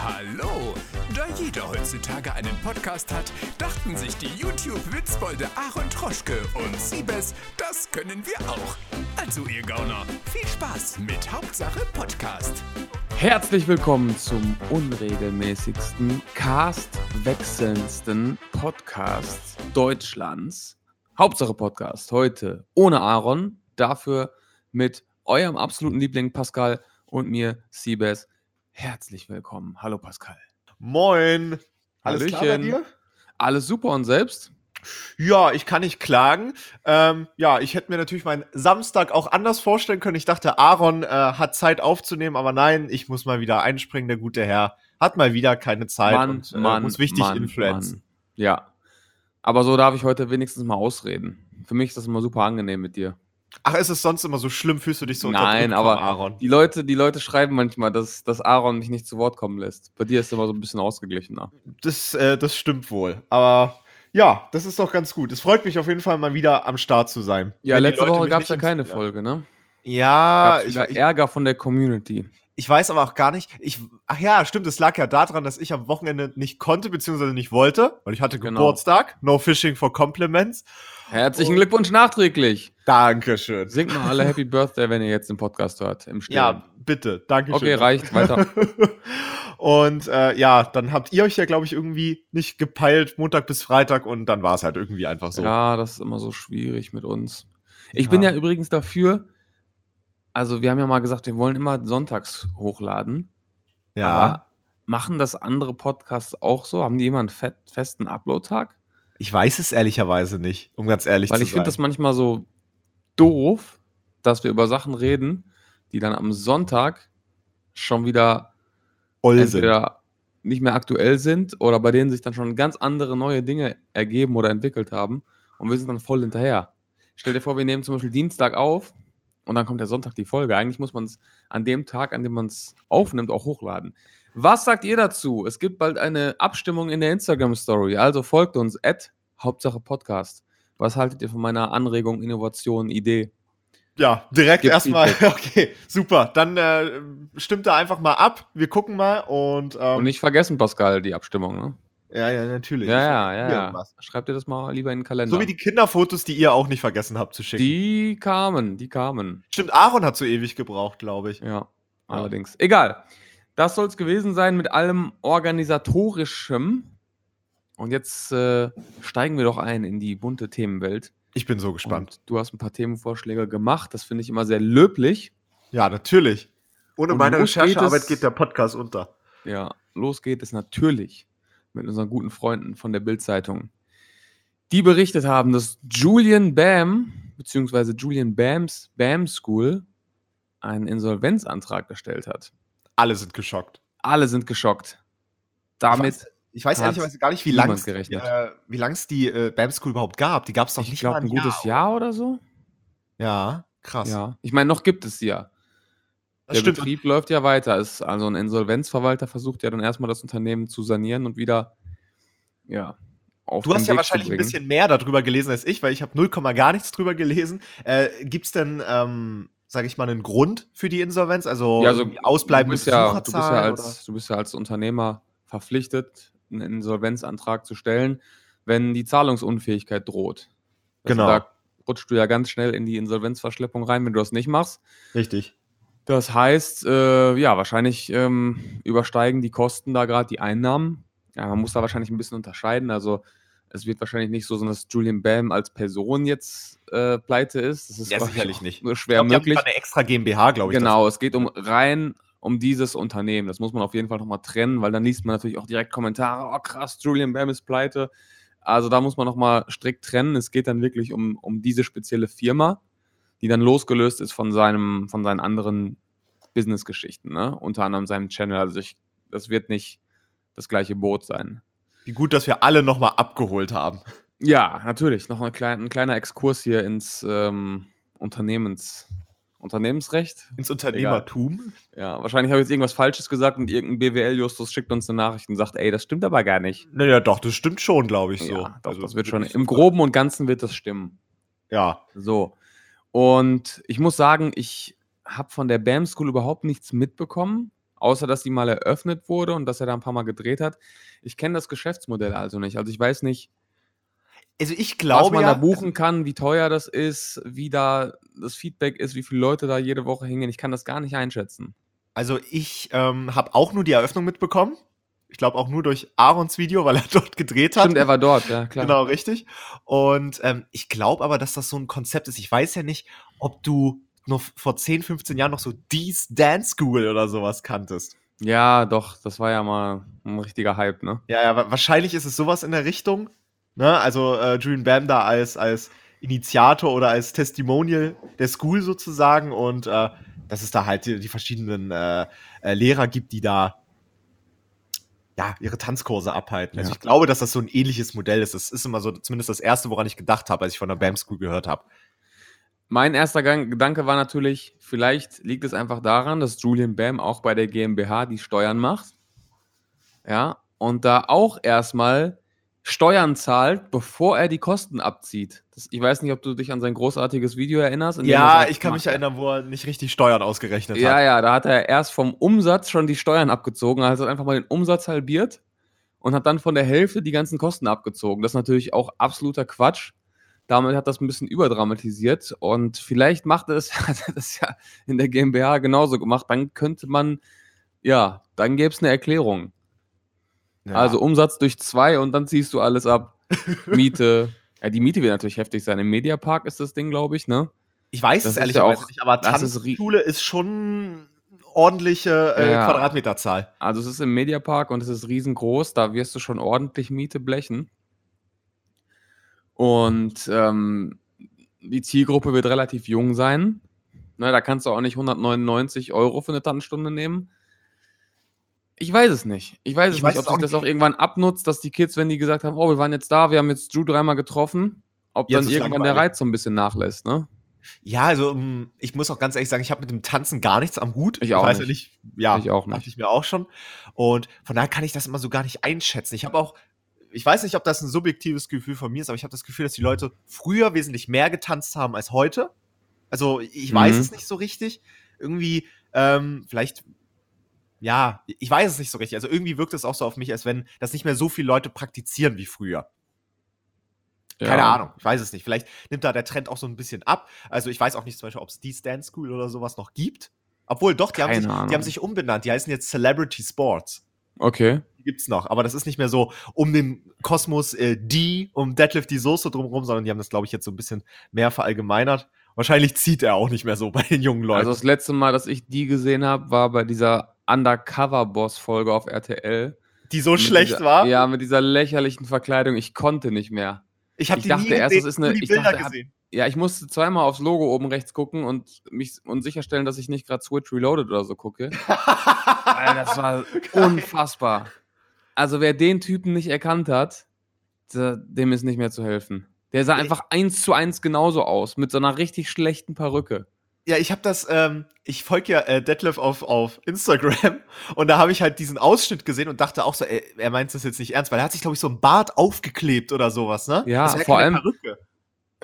Hallo! Da jeder heutzutage einen Podcast hat, dachten sich die YouTube-Witzbolde Aaron Troschke und Siebes, das können wir auch. Also ihr Gauner, viel Spaß mit Hauptsache Podcast. Herzlich willkommen zum unregelmäßigsten, cast-wechselndsten Podcast Deutschlands. Hauptsache Podcast. Heute ohne Aaron, dafür mit eurem absoluten Liebling Pascal und mir, Siebes. Herzlich willkommen. Hallo Pascal. Moin. Alles klar bei Hallöchen. dir? Alles super und selbst? Ja, ich kann nicht klagen. Ähm, ja, ich hätte mir natürlich meinen Samstag auch anders vorstellen können. Ich dachte, Aaron äh, hat Zeit aufzunehmen, aber nein, ich muss mal wieder einspringen. Der gute Herr hat mal wieder keine Zeit und äh, muss wichtig influenzen. Mann. Ja. Aber so darf ich heute wenigstens mal ausreden. Für mich ist das immer super angenehm mit dir. Ach, ist es sonst immer so schlimm? Fühlst du dich so Nein, aber Aaron? Die Leute, die Leute schreiben manchmal, dass, dass Aaron mich nicht zu Wort kommen lässt. Bei dir ist es immer so ein bisschen ausgeglichener. Das, äh, das stimmt wohl. Aber ja, das ist doch ganz gut. Es freut mich auf jeden Fall mal wieder am Start zu sein. Ja, Wenn letzte Woche gab es ja keine Folge, ne? Ja, ich, ich, Ärger von der Community. Ich weiß aber auch gar nicht, ich, ach ja, stimmt, es lag ja daran, dass ich am Wochenende nicht konnte, beziehungsweise nicht wollte, weil ich hatte Genau. Geburtstag. No Fishing for Compliments. Herzlichen Und- Glückwunsch nachträglich. Dankeschön. Singt mal alle Happy Birthday, wenn ihr jetzt den Podcast hört. Im Stillen. Ja, bitte, Dankeschön. Okay, reicht, weiter. und äh, ja, dann habt ihr euch ja, glaube ich, irgendwie nicht gepeilt, Montag bis Freitag, und dann war es halt irgendwie einfach so. Ja, das ist immer so schwierig mit uns. Ich bin ja übrigens dafür, also wir haben ja mal gesagt, wir wollen immer sonntags hochladen. ja. Aber machen das andere Podcasts auch so? Haben die immer einen festen Upload-Tag? Ich weiß es ehrlicherweise nicht, um ganz ehrlich Weil zu ich finde sein. das manchmal so doof, dass wir über Sachen reden, die dann am Sonntag schon wieder sind. entweder nicht mehr aktuell sind oder bei denen sich dann schon ganz andere neue Dinge ergeben oder entwickelt haben und wir sind dann voll hinterher. Stell dir vor, wir nehmen zum Beispiel Dienstag auf und dann kommt der Sonntag die Folge. Eigentlich muss man es an dem Tag, an dem man es aufnimmt, auch hochladen. Was sagt ihr dazu? Es gibt bald eine Abstimmung in der Instagram-Story, also folgt uns, at Hauptsache Podcast. Was haltet ihr von meiner Anregung, Innovation, Idee? Ja, direkt Gib erstmal. Okay, super. Dann äh, stimmt da einfach mal ab. Wir gucken mal und. Ähm, Und nicht vergessen, Pascal, die Abstimmung, ne? Ja, ja, natürlich. Ja, ja, ja, ja. Schreibt ihr das mal lieber in den Kalender. So wie die Kinderfotos, die ihr auch nicht vergessen habt zu schicken. Die kamen, die kamen. Stimmt, Aaron hat so ewig gebraucht, glaube ich. Ja, allerdings. Egal. Das soll es gewesen sein mit allem Organisatorischem. Und jetzt äh, steigen wir doch ein in die bunte Themenwelt. Ich bin so gespannt. Und du hast ein paar Themenvorschläge gemacht. Das finde ich immer sehr löblich. Ja, natürlich. Ohne Und meine Recherchearbeit geht der Podcast unter. Ja, los geht es natürlich mit unseren guten Freunden von der Bild-Zeitung. Die berichtet haben, dass Julian Bam, beziehungsweise Julian Bams Bam School, einen Insolvenzantrag gestellt hat. Alle sind geschockt. Alle sind geschockt. Damit, Ich weiß, ich weiß ehrlicherweise gar nicht, wie niemand lang es äh, wie lang's die äh, BAM School überhaupt gab. Die gab es doch ich nicht glaube, mal ein gutes Jahr oder so. Ja, krass. Ja. Ich meine, noch gibt es sie ja. Das Der stimmt. Betrieb läuft ja weiter. Ist, also ein Insolvenzverwalter versucht ja dann erstmal das Unternehmen zu sanieren und wieder, ja, auf Du hast ja Weg wahrscheinlich zu ein bisschen mehr darüber gelesen als ich, weil ich habe 0, gar nichts drüber gelesen. Äh, Gibt es denn, ähm, sage ich mal, einen Grund für die Insolvenz? Also, Ja, also ausbleibende du bist ja, du bist ja als, du bist ja als Unternehmer verpflichtet, einen Insolvenzantrag zu stellen, wenn die Zahlungsunfähigkeit droht. Also Genau. Da rutscht du ja ganz schnell in die Insolvenzverschleppung rein, wenn du das nicht machst. Richtig. Das heißt, äh, ja, wahrscheinlich ähm, übersteigen die Kosten da gerade die Einnahmen. Ja, man muss da wahrscheinlich ein bisschen unterscheiden. Also es wird wahrscheinlich nicht so sein, dass Julian Bam als Person jetzt äh, pleite ist. Das ist Ja, sicherlich nicht. Nur Ich schwer glaub, möglich. eine extra GmbH, glaube ich. Genau, es geht um rein um dieses Unternehmen. Das muss man auf jeden Fall nochmal trennen, weil dann liest man natürlich auch direkt Kommentare, oh krass, Julian Bam ist pleite. Also da muss man nochmal strikt trennen. Es geht dann wirklich um, um diese spezielle Firma, die dann losgelöst ist von seinem, von seinen anderen Business-Geschichten, ne? Unter anderem seinem Channel. Also ich, das wird nicht das gleiche Boot sein. Wie gut, dass wir alle nochmal abgeholt haben. Ja, natürlich. Noch ein, klein, ein kleiner Exkurs hier ins ähm, Unternehmens, Unternehmensrecht. Ins Unternehmertum. Ja, wahrscheinlich habe ich jetzt irgendwas Falsches gesagt und irgendein BWL-Justus schickt uns eine Nachricht und sagt, ey, das stimmt aber gar nicht. Naja, doch, das stimmt schon, glaube ich so. Ja, doch, Also, das wird schon, im. Groben und Ganzen wird das stimmen. Ja. So. Und ich muss sagen, ich habe von der BAM School überhaupt nichts mitbekommen, außer dass die mal eröffnet wurde und dass er da ein paar Mal gedreht hat. Ich kenne das Geschäftsmodell also nicht. Also ich weiß nicht, Also ich was glaube man ja, da buchen kann, wie teuer das ist, wie da das Feedback ist, wie viele Leute da jede Woche hingehen. Ich kann das gar nicht einschätzen. also ich ähm, habe auch nur die Eröffnung mitbekommen. Ich glaube auch nur durch Aarons Video, weil er dort gedreht hat. Stimmt, er war dort, ja klar. Genau, richtig. Und ähm, ich glaube aber, dass das so ein Konzept ist. Ich weiß ja nicht, ob du noch vor 10, 15 Jahren noch so Dees Dance School oder sowas kanntest. Ja, doch, das war ja mal ein richtiger Hype, ne? Ja, ja, wa- wahrscheinlich ist es sowas in der Richtung. Ne? Also äh, Julian Bam da als, als Initiator oder als Testimonial der School sozusagen und äh, dass es da halt die, die verschiedenen äh, äh, Lehrer gibt, die da ja, ihre Tanzkurse abhalten. Also Ja. ich glaube, dass das so ein ähnliches Modell ist. Das ist immer so zumindest das Erste, woran ich gedacht habe, als ich von der Bam School gehört habe. Mein erster Gedanke war natürlich, vielleicht liegt es einfach daran, dass Julian Bam auch bei der GmbH die Steuern macht. Ja, und da auch erstmal Steuern zahlt, bevor er die Kosten abzieht. Das, ich weiß nicht, ob du dich an sein großartiges Video erinnerst. er Ja, ich kann mich erinnern, wo er nicht richtig Steuern ausgerechnet Ja, hat. ja, da hat er erst vom Umsatz schon die Steuern abgezogen, also hat einfach mal den Umsatz halbiert und hat dann von der Hälfte die ganzen Kosten abgezogen. Das ist natürlich auch absoluter Quatsch. Damit hat das ein bisschen überdramatisiert und vielleicht macht er es, hat er das ja in der GmbH genauso gemacht. Dann könnte man, ja, dann gäbe es eine Erklärung. Ja. Also Umsatz durch zwei und dann ziehst du alles ab. Miete. Ja, die Miete wird natürlich heftig sein. Im Mediapark ist das Ding, glaube ich, ne? Ich weiß Das es ehrlicherweise ja auch- nicht, aber das ist Tanzschule ist schon ordentliche äh, Ja. Quadratmeterzahl. Also es ist im Mediapark und es ist riesengroß, da wirst du schon ordentlich Miete blechen. Und ähm, die Zielgruppe wird relativ jung sein. Ne, da kannst du auch nicht 199 Euro für eine Tanzstunde nehmen. Ich weiß es nicht. Ich weiß Ich es weiß nicht, es ob sich das nicht. auch irgendwann abnutzt, dass die Kids, wenn die gesagt haben, oh, wir waren jetzt da, wir haben jetzt Drew dreimal getroffen, ob Jetzt dann irgendwann der. Reiz so ein bisschen nachlässt, ne? Ja, also ähm, ich muss auch ganz ehrlich sagen, ich habe mit dem Tanzen gar nichts am Hut. Ich auch weiß nicht. ja nicht. Ja, Ich auch dachte nicht. ich mir auch schon. Und von daher kann ich das immer so gar nicht einschätzen. Ich habe auch, ich weiß nicht, ob das ein subjektives Gefühl von mir ist, aber ich habe das Gefühl, dass die Leute früher wesentlich mehr getanzt haben als heute. Also ich weiß Mhm. es nicht so richtig. Irgendwie, ähm, vielleicht, ja, ich weiß es nicht so richtig. Also irgendwie wirkt es auch so auf mich, als wenn das nicht mehr so viele Leute praktizieren wie früher. Keine Ja. Ahnung, ich weiß es nicht. Vielleicht nimmt da der Trend auch so ein bisschen ab. Also ich weiß auch nicht zum Beispiel, ob es die Dance School oder sowas noch gibt. Obwohl, doch, die haben, sich, die haben sich umbenannt. Die heißen jetzt Celebrity Sports. Okay. Die gibt's noch. Aber das ist nicht mehr so um den Kosmos äh, die, um Deadlift die Soße drumherum, sondern die haben das, glaube ich, jetzt so ein bisschen mehr verallgemeinert. Wahrscheinlich zieht er auch nicht mehr so bei den jungen Leuten. Also das letzte Mal, dass ich die gesehen habe, war bei dieser Undercover-Boss-Folge auf RTL. die so schlecht dieser, war. Ja, mit dieser lächerlichen Verkleidung. Ich konnte nicht mehr. ich habe die dachte nie erst, gesehen, das ist eine- die ich Bilder dachte, gesehen. Ja, ich musste zweimal aufs Logo oben rechts gucken und mich und sicherstellen, dass ich nicht gerade Switch Reloaded oder so gucke. Alter, das war unfassbar. Also wer den Typen nicht erkannt hat, dem ist nicht mehr zu helfen. Der sah einfach eins zu eins genauso aus, mit so einer richtig schlechten Perücke. Ja, ich habe das, ähm, ich folge ja äh, Detlef auf, auf Instagram und da habe ich halt diesen Ausschnitt gesehen und dachte auch so, ey, er meint das jetzt nicht ernst, weil er hat sich, glaube ich, so ein Bart aufgeklebt oder sowas, ne? Ja, das vor allem- Perücke.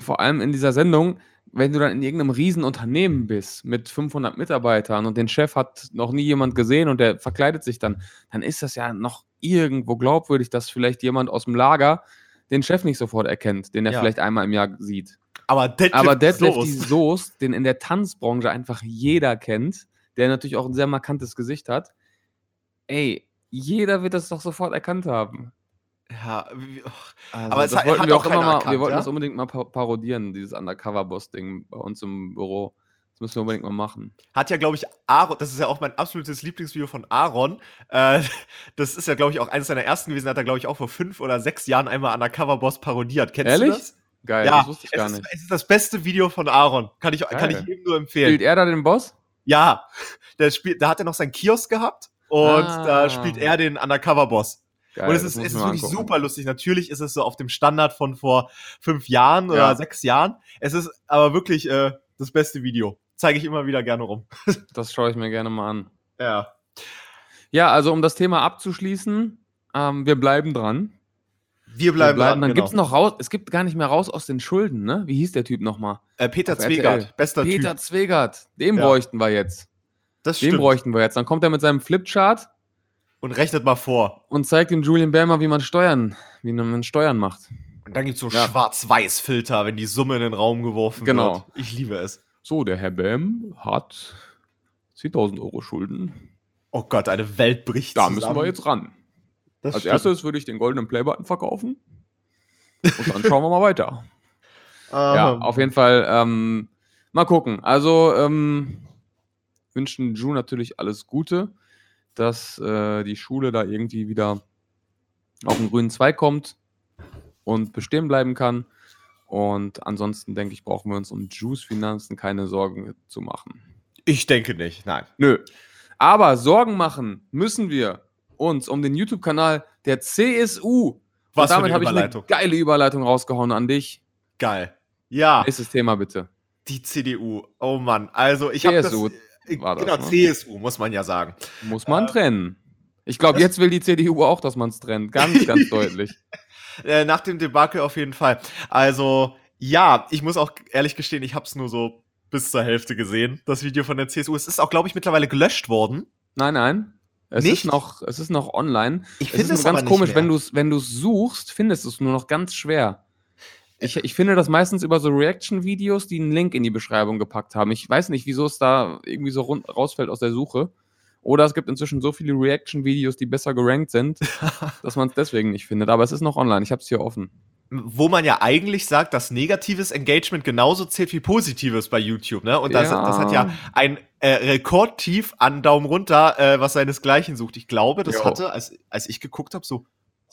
vor allem in dieser Sendung, wenn du dann in irgendeinem Riesenunternehmen bist mit 500 Mitarbeitern und den Chef hat noch nie jemand gesehen und der verkleidet sich dann, dann ist das ja noch irgendwo glaubwürdig, dass vielleicht jemand aus dem Lager den Chef nicht sofort erkennt, den er Ja. vielleicht einmal im Jahr sieht. Aber Detlef, Aber Deadlift Soos- die Soest, den in der Tanzbranche einfach jeder kennt, der natürlich auch ein sehr markantes Gesicht hat, ey, jeder wird das doch sofort erkannt haben. Ja, Also, Aber es hat- wollten hat wir auch immer mal, erkannt, wir wollten ja? das unbedingt mal pa parodieren, dieses Undercover-Boss-Ding bei uns im Büro. Das müssen wir unbedingt mal machen. hat ja, glaube ich, Aaron, das ist ja auch mein absolutes Lieblingsvideo von Aaron. Äh, das ist ja, glaube ich, auch eines seiner ersten gewesen, hat er, glaube ich, auch vor fünf oder sechs Jahren einmal Undercover-Boss parodiert. Kennst Ehrlich? du das? Geil, das wusste ich gar nicht. Ist, es ist das beste Video von Aaron. Kann ich, kann ich jedem nur empfehlen. Spielt er da den Boss? Ja, der spielt, da hat er noch seinen Kiosk gehabt und Ah. da spielt er den Undercover-Boss. Geil, Und es ist, es ist wirklich angucken. super lustig. Natürlich ist es so auf dem Standard von vor fünf Jahren oder Ja. sechs Jahren. Es ist aber wirklich äh, das beste Video. Zeige ich immer wieder gerne rum. Das schaue ich mir gerne mal an. Ja. Ja, also um das Thema abzuschließen, ähm, wir bleiben dran. Wir bleiben, wir dran, Dann genau. gibt's noch raus, es gibt gar nicht mehr raus aus den Schulden, ne? Wie hieß der Typ nochmal? äh, Peter Zwegert, bester Peter Typ. Zwegert, den Ja. bräuchten wir jetzt. Das Den stimmt. bräuchten wir jetzt. Dann kommt er mit seinem Flipchart Und rechnet mal vor. und zeigt dem Julian Bär mal, wie man Steuern, wie man Steuern macht. Und dann gibt es so Ja. Schwarz-Weiß-Filter, wenn die Summe in den Raum geworfen Genau. wird. Ich liebe es. So, der Herr Bäm hat 10.000 Euro Schulden. Oh Gott, eine Welt bricht Da zusammen. müssen wir jetzt ran. Das Als stimmt. erstes würde ich den goldenen Playbutton verkaufen. Und dann schauen wir mal weiter. Ja, auf jeden Fall. Ähm, mal gucken. Also ähm, wünschen Ju natürlich alles Gute, dass äh, die Schule da irgendwie wieder auf den grünen Zweig kommt und bestehen bleiben kann. Und ansonsten denke ich, brauchen wir uns um Jus Finanzen keine Sorgen zu machen. Ich denke nicht, nein. Nö. Aber Sorgen machen müssen wir uns um den YouTube-Kanal der CSU. Was und damit habe ich eine Überleitung. geile Überleitung rausgehauen an dich. Geil. Ja, Nächstes Thema bitte. die CDU. Oh Mann, also ich habe das... Äh, war das, genau, ne? CSU, muss man ja sagen. Muss man Äh, trennen. Ich glaube, jetzt will die CDU auch, dass man es trennt. Ganz, ganz deutlich. Äh, nach dem Debakel auf jeden Fall. Also, ja, ich muss auch ehrlich gestehen, ich habe es nur so bis zur Hälfte gesehen, das Video von der CSU. Es ist auch, glaube ich, mittlerweile gelöscht worden. Nein, nein. Es Nicht? ist noch, es ist noch online. Ich Es ist nur ganz komisch, wenn du es wenn du's suchst, findest du es nur noch ganz schwer. Ich, ich finde das meistens über so Reaction-Videos, die einen Link in die Beschreibung gepackt haben. Ich weiß nicht, wieso es da irgendwie so rausfällt aus der Suche. Oder es gibt inzwischen so viele Reaction-Videos, die besser gerankt sind, dass man es deswegen nicht findet. Aber es ist noch online. Ich habe es hier offen. Wo man ja eigentlich sagt, dass negatives Engagement genauso zählt wie positives bei YouTube, ne? Und das, Ja. das hat ja ein äh, Rekordtief an Daumen runter, äh, was seinesgleichen sucht. Ich glaube, das Jo. hatte, als, als ich geguckt habe, so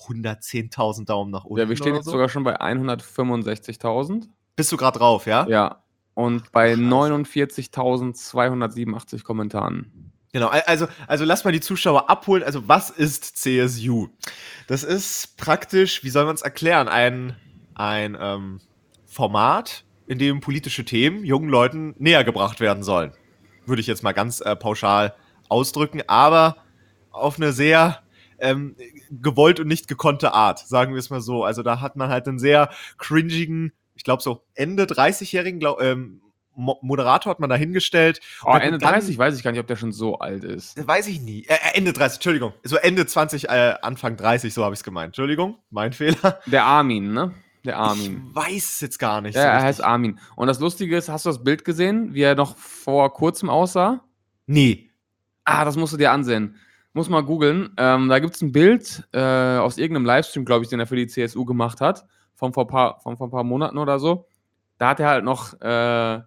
110.000 Daumen nach unten. Ja, wir stehen jetzt so. sogar schon bei 165.000. Bist du gerade drauf, ja? Ja. Und bei Krass. 49.287 Kommentaren. Genau, al- also, also lass mal die Zuschauer abholen. Also, was ist CSU? Das ist praktisch, wie soll man es erklären, ein, ein ähm, Format, in dem politische Themen jungen Leuten näher gebracht werden sollen. Würde ich jetzt mal ganz äh, pauschal ausdrücken, aber auf eine sehr ähm, gewollt und nicht gekonnte Art, sagen wir es mal so. Also da hat man halt einen sehr cringigen, ich glaube so Ende 30-jährigen glaub, ähm, Moderator hat man da hingestellt. Oh, Ende dann- 30 weiß ich gar nicht, ob der schon so alt ist. Weiß ich nie. Äh, äh, Ende 30, Entschuldigung. So Ende 20, äh, Anfang 30, so habe ich es gemeint. Entschuldigung, mein Fehler. Der Armin, ne? Der Armin. Ich weiß es jetzt gar nicht. Ja, so er heißt Armin. Und das Lustige ist, hast du das Bild gesehen, wie er noch vor kurzem aussah? Nee. Ah, das musst du dir ansehen. Muss mal googeln. Ähm, da gibt es ein Bild äh, aus irgendeinem Livestream, glaube ich, den er für die CSU gemacht hat, von vor, paar, von vor ein paar Monaten oder so. Da hat er halt noch äh,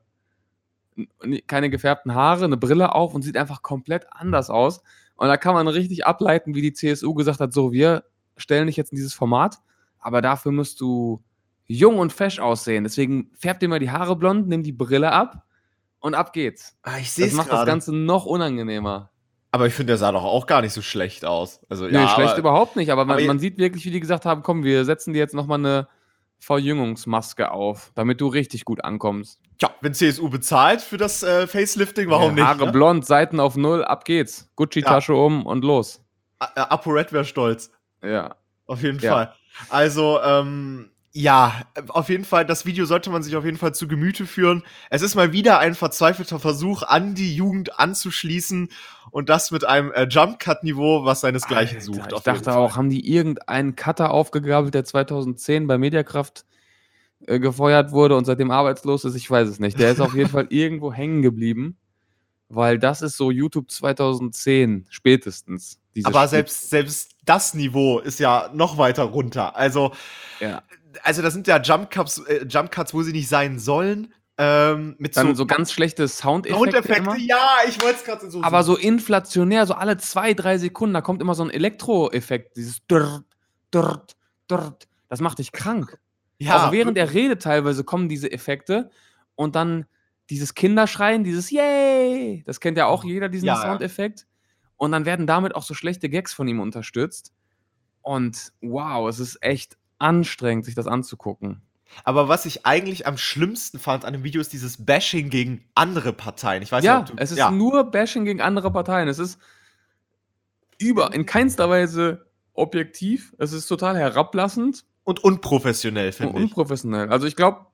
keine gefärbten Haare, eine Brille auf und sieht einfach komplett anders aus. Und da kann man richtig ableiten, wie die CSU gesagt hat: so, wir stellen dich jetzt in dieses Format, aber dafür musst du jung und fesch aussehen. Deswegen färb dir mal die Haare blond, nimm die Brille ab und ab geht's. Ah, ich sehe Das macht das gerade. Ganze noch unangenehmer. Aber ich finde, der sah doch auch gar nicht so schlecht aus. Also, Nee, ja, schlecht aber, überhaupt nicht, aber man, aber man sieht wirklich, wie die gesagt haben, komm, wir setzen dir jetzt nochmal eine Verjüngungsmaske auf, damit du richtig gut ankommst. Tja, wenn CSU bezahlt für das äh, Facelifting, warum Ja, nicht? Haare ne? blond, Seiten auf Null, ab geht's. Gucci-Tasche um und los. Äh, Apo Red wäre stolz. Ja. Auf jeden Ja. Fall. Also, ähm, ja, auf jeden Fall, das Video sollte man sich auf jeden Fall zu Gemüte führen. Es ist mal wieder ein verzweifelter Versuch, an die Jugend anzuschließen und das mit einem äh, Jump-Cut-Niveau, was seinesgleichen Alter, sucht. Ich dachte Fall. auch, haben die irgendeinen Cutter aufgegabelt, der 2010 bei Mediakraft äh, gefeuert wurde und seitdem arbeitslos ist? Ich weiß es nicht. Der ist auf jeden Fall irgendwo hängen geblieben, weil das ist so YouTube 2010 spätestens. Aber Spitze. selbst, selbst das Niveau ist ja noch weiter runter. Also, Ja. also das sind ja Jump-Cuts, äh, Jump-Cuts, wo sie nicht sein sollen. Ähm, mit Dann so, so ganz schlechte Soundeffekte. Soundeffekte. immer. Ja, ich wollte es gerade so Aber so inflationär, so alle zwei, drei Sekunden, da kommt immer so ein Elektroeffekt, dieses Dürrt, Dürrt, Dürrt. Das macht dich krank. Ja, Auch während er redet teilweise kommen diese Effekte und dann dieses Kinderschreien, dieses Yay, das kennt ja auch jeder, diesen Ja, ja. Soundeffekt. Und dann werden damit auch so schlechte Gags von ihm unterstützt. Und wow, es ist echt anstrengend, sich das anzugucken. Aber was ich eigentlich am schlimmsten fand an dem Video ist dieses Bashing gegen andere Parteien. Ich weiß ja, nicht, ob du, es ist ja. nur Bashing gegen andere Parteien. Es ist über, in keinster Weise objektiv. Es ist total herablassend und unprofessionell, finde ich. unprofessionell. Also ich glaube,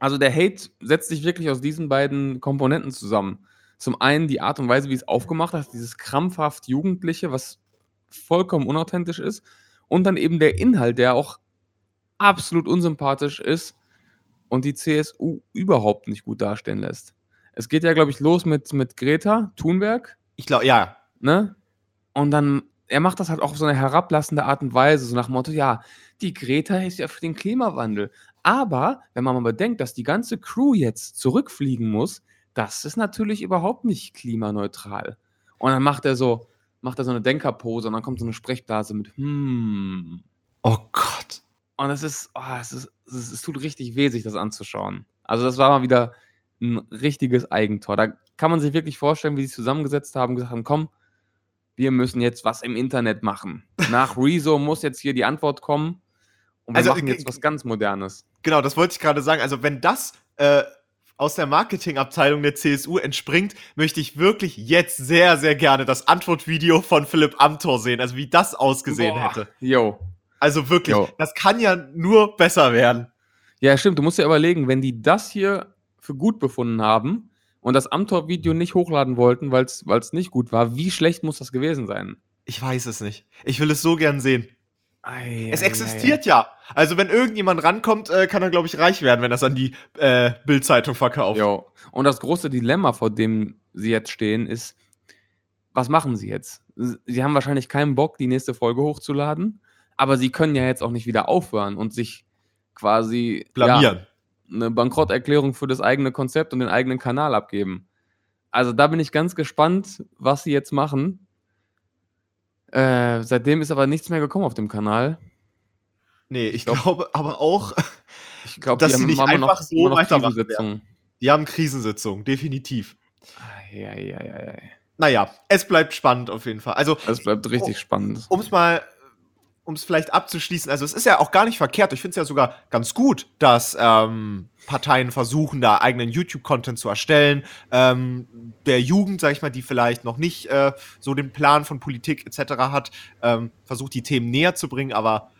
also der Hate setzt sich wirklich aus diesen beiden Komponenten zusammen. Zum einen die Art und Weise, wie es aufgemacht hat, dieses krampfhaft Jugendliche, was vollkommen unauthentisch ist. Und dann eben der Inhalt, der auch absolut unsympathisch ist und die CSU überhaupt nicht gut dastehen lässt. Es geht ja, glaube ich, los mit, mit Greta Thunberg, Ich glaube, ja. ne? Und dann, er macht das halt auch auf so eine herablassende Art und Weise, so nach dem Motto, ja, die Greta ist ja für den Klimawandel. Aber, wenn man mal bedenkt, dass die ganze Crew jetzt zurückfliegen muss, das ist natürlich überhaupt nicht klimaneutral. Und dann macht er so, macht er so eine Denkerpose und dann kommt so eine Sprechblase mit, hm. Oh Gott. Und es ist, oh, es ist, es tut richtig weh, sich das anzuschauen. Also das war mal wieder ein richtiges Eigentor. Da kann man sich wirklich vorstellen, wie sie sich zusammengesetzt haben, gesagt haben, komm, wir müssen jetzt was im Internet machen. Nach Rezo muss jetzt hier die Antwort kommen und wir Also, machen jetzt was ganz Modernes. Genau, das wollte ich gerade sagen. Also, wenn das äh, aus der Marketingabteilung der CSU entspringt, möchte ich wirklich jetzt sehr, sehr gerne das Antwortvideo von Philipp Amthor sehen. Also, wie das ausgesehen Boah, hätte. Jo. Also wirklich, Jo. das kann ja nur besser werden. Ja, stimmt. Du musst dir überlegen, wenn die das hier für gut befunden haben und das Amtor-Video nicht hochladen wollten, weil es nicht gut war, wie schlecht muss das gewesen sein? Ich weiß es nicht. Ich will es so gern sehen. Ei, Es ei, existiert ja. Also, wenn irgendjemand rankommt, äh, kann er, glaube ich, reich werden, wenn das an die äh, Bild-Zeitung ei. verkauft. Jo. Und das große Dilemma, vor dem sie jetzt stehen, ist, was machen sie jetzt? Sie haben wahrscheinlich keinen Bock, die nächste Folge hochzuladen, aber sie können ja jetzt auch nicht wieder aufhören und sich quasi Ja, Blamieren. eine Bankrotterklärung für das eigene Konzept und den eigenen Kanal abgeben. Also da bin ich ganz gespannt, was sie jetzt machen. Äh, seitdem ist aber nichts mehr gekommen auf dem Kanal. Nee, ich glaub- glaube aber auch, Ich glaube, Dass sie nicht einfach so weitermachen die haben Krisensitzung, definitiv. Eieieiei. Naja, es bleibt spannend auf jeden Fall. Also, Das bleibt richtig Oh. spannend. um es mal, um es vielleicht abzuschließen, also es ist ja auch gar nicht verkehrt. Ich finde es ja sogar ganz gut, dass ähm, Parteien versuchen, da eigenen YouTube-Content zu erstellen. Ähm, der Jugend, sag ich mal, die vielleicht noch nicht äh, so den Plan von Politik etc. hat, ähm, versucht die Themen näher zu bringen. Aber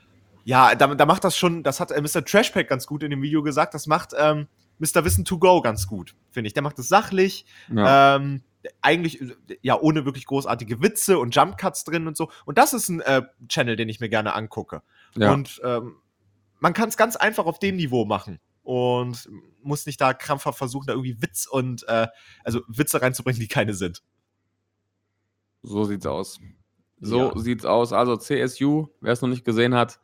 ja, da, da macht das schon, das hat äh, Mr. Trashpack ganz gut in dem Video gesagt, das macht ähm, Mr. Wissen to go ganz gut, finde ich. Der macht es sachlich, Ja. ähm, eigentlich ja ohne wirklich großartige Witze und Jump Cuts drin und so. Und das ist ein äh, Channel, den ich mir gerne angucke. ja. Und ähm, man kann es ganz einfach auf dem Niveau machen und muss nicht da krampfhaft versuchen, da irgendwie Witz und äh, also Witze reinzubringen, die keine sind. so sieht's aus. So Ja. sieht's aus. Also CSU, wer es noch nicht gesehen hat,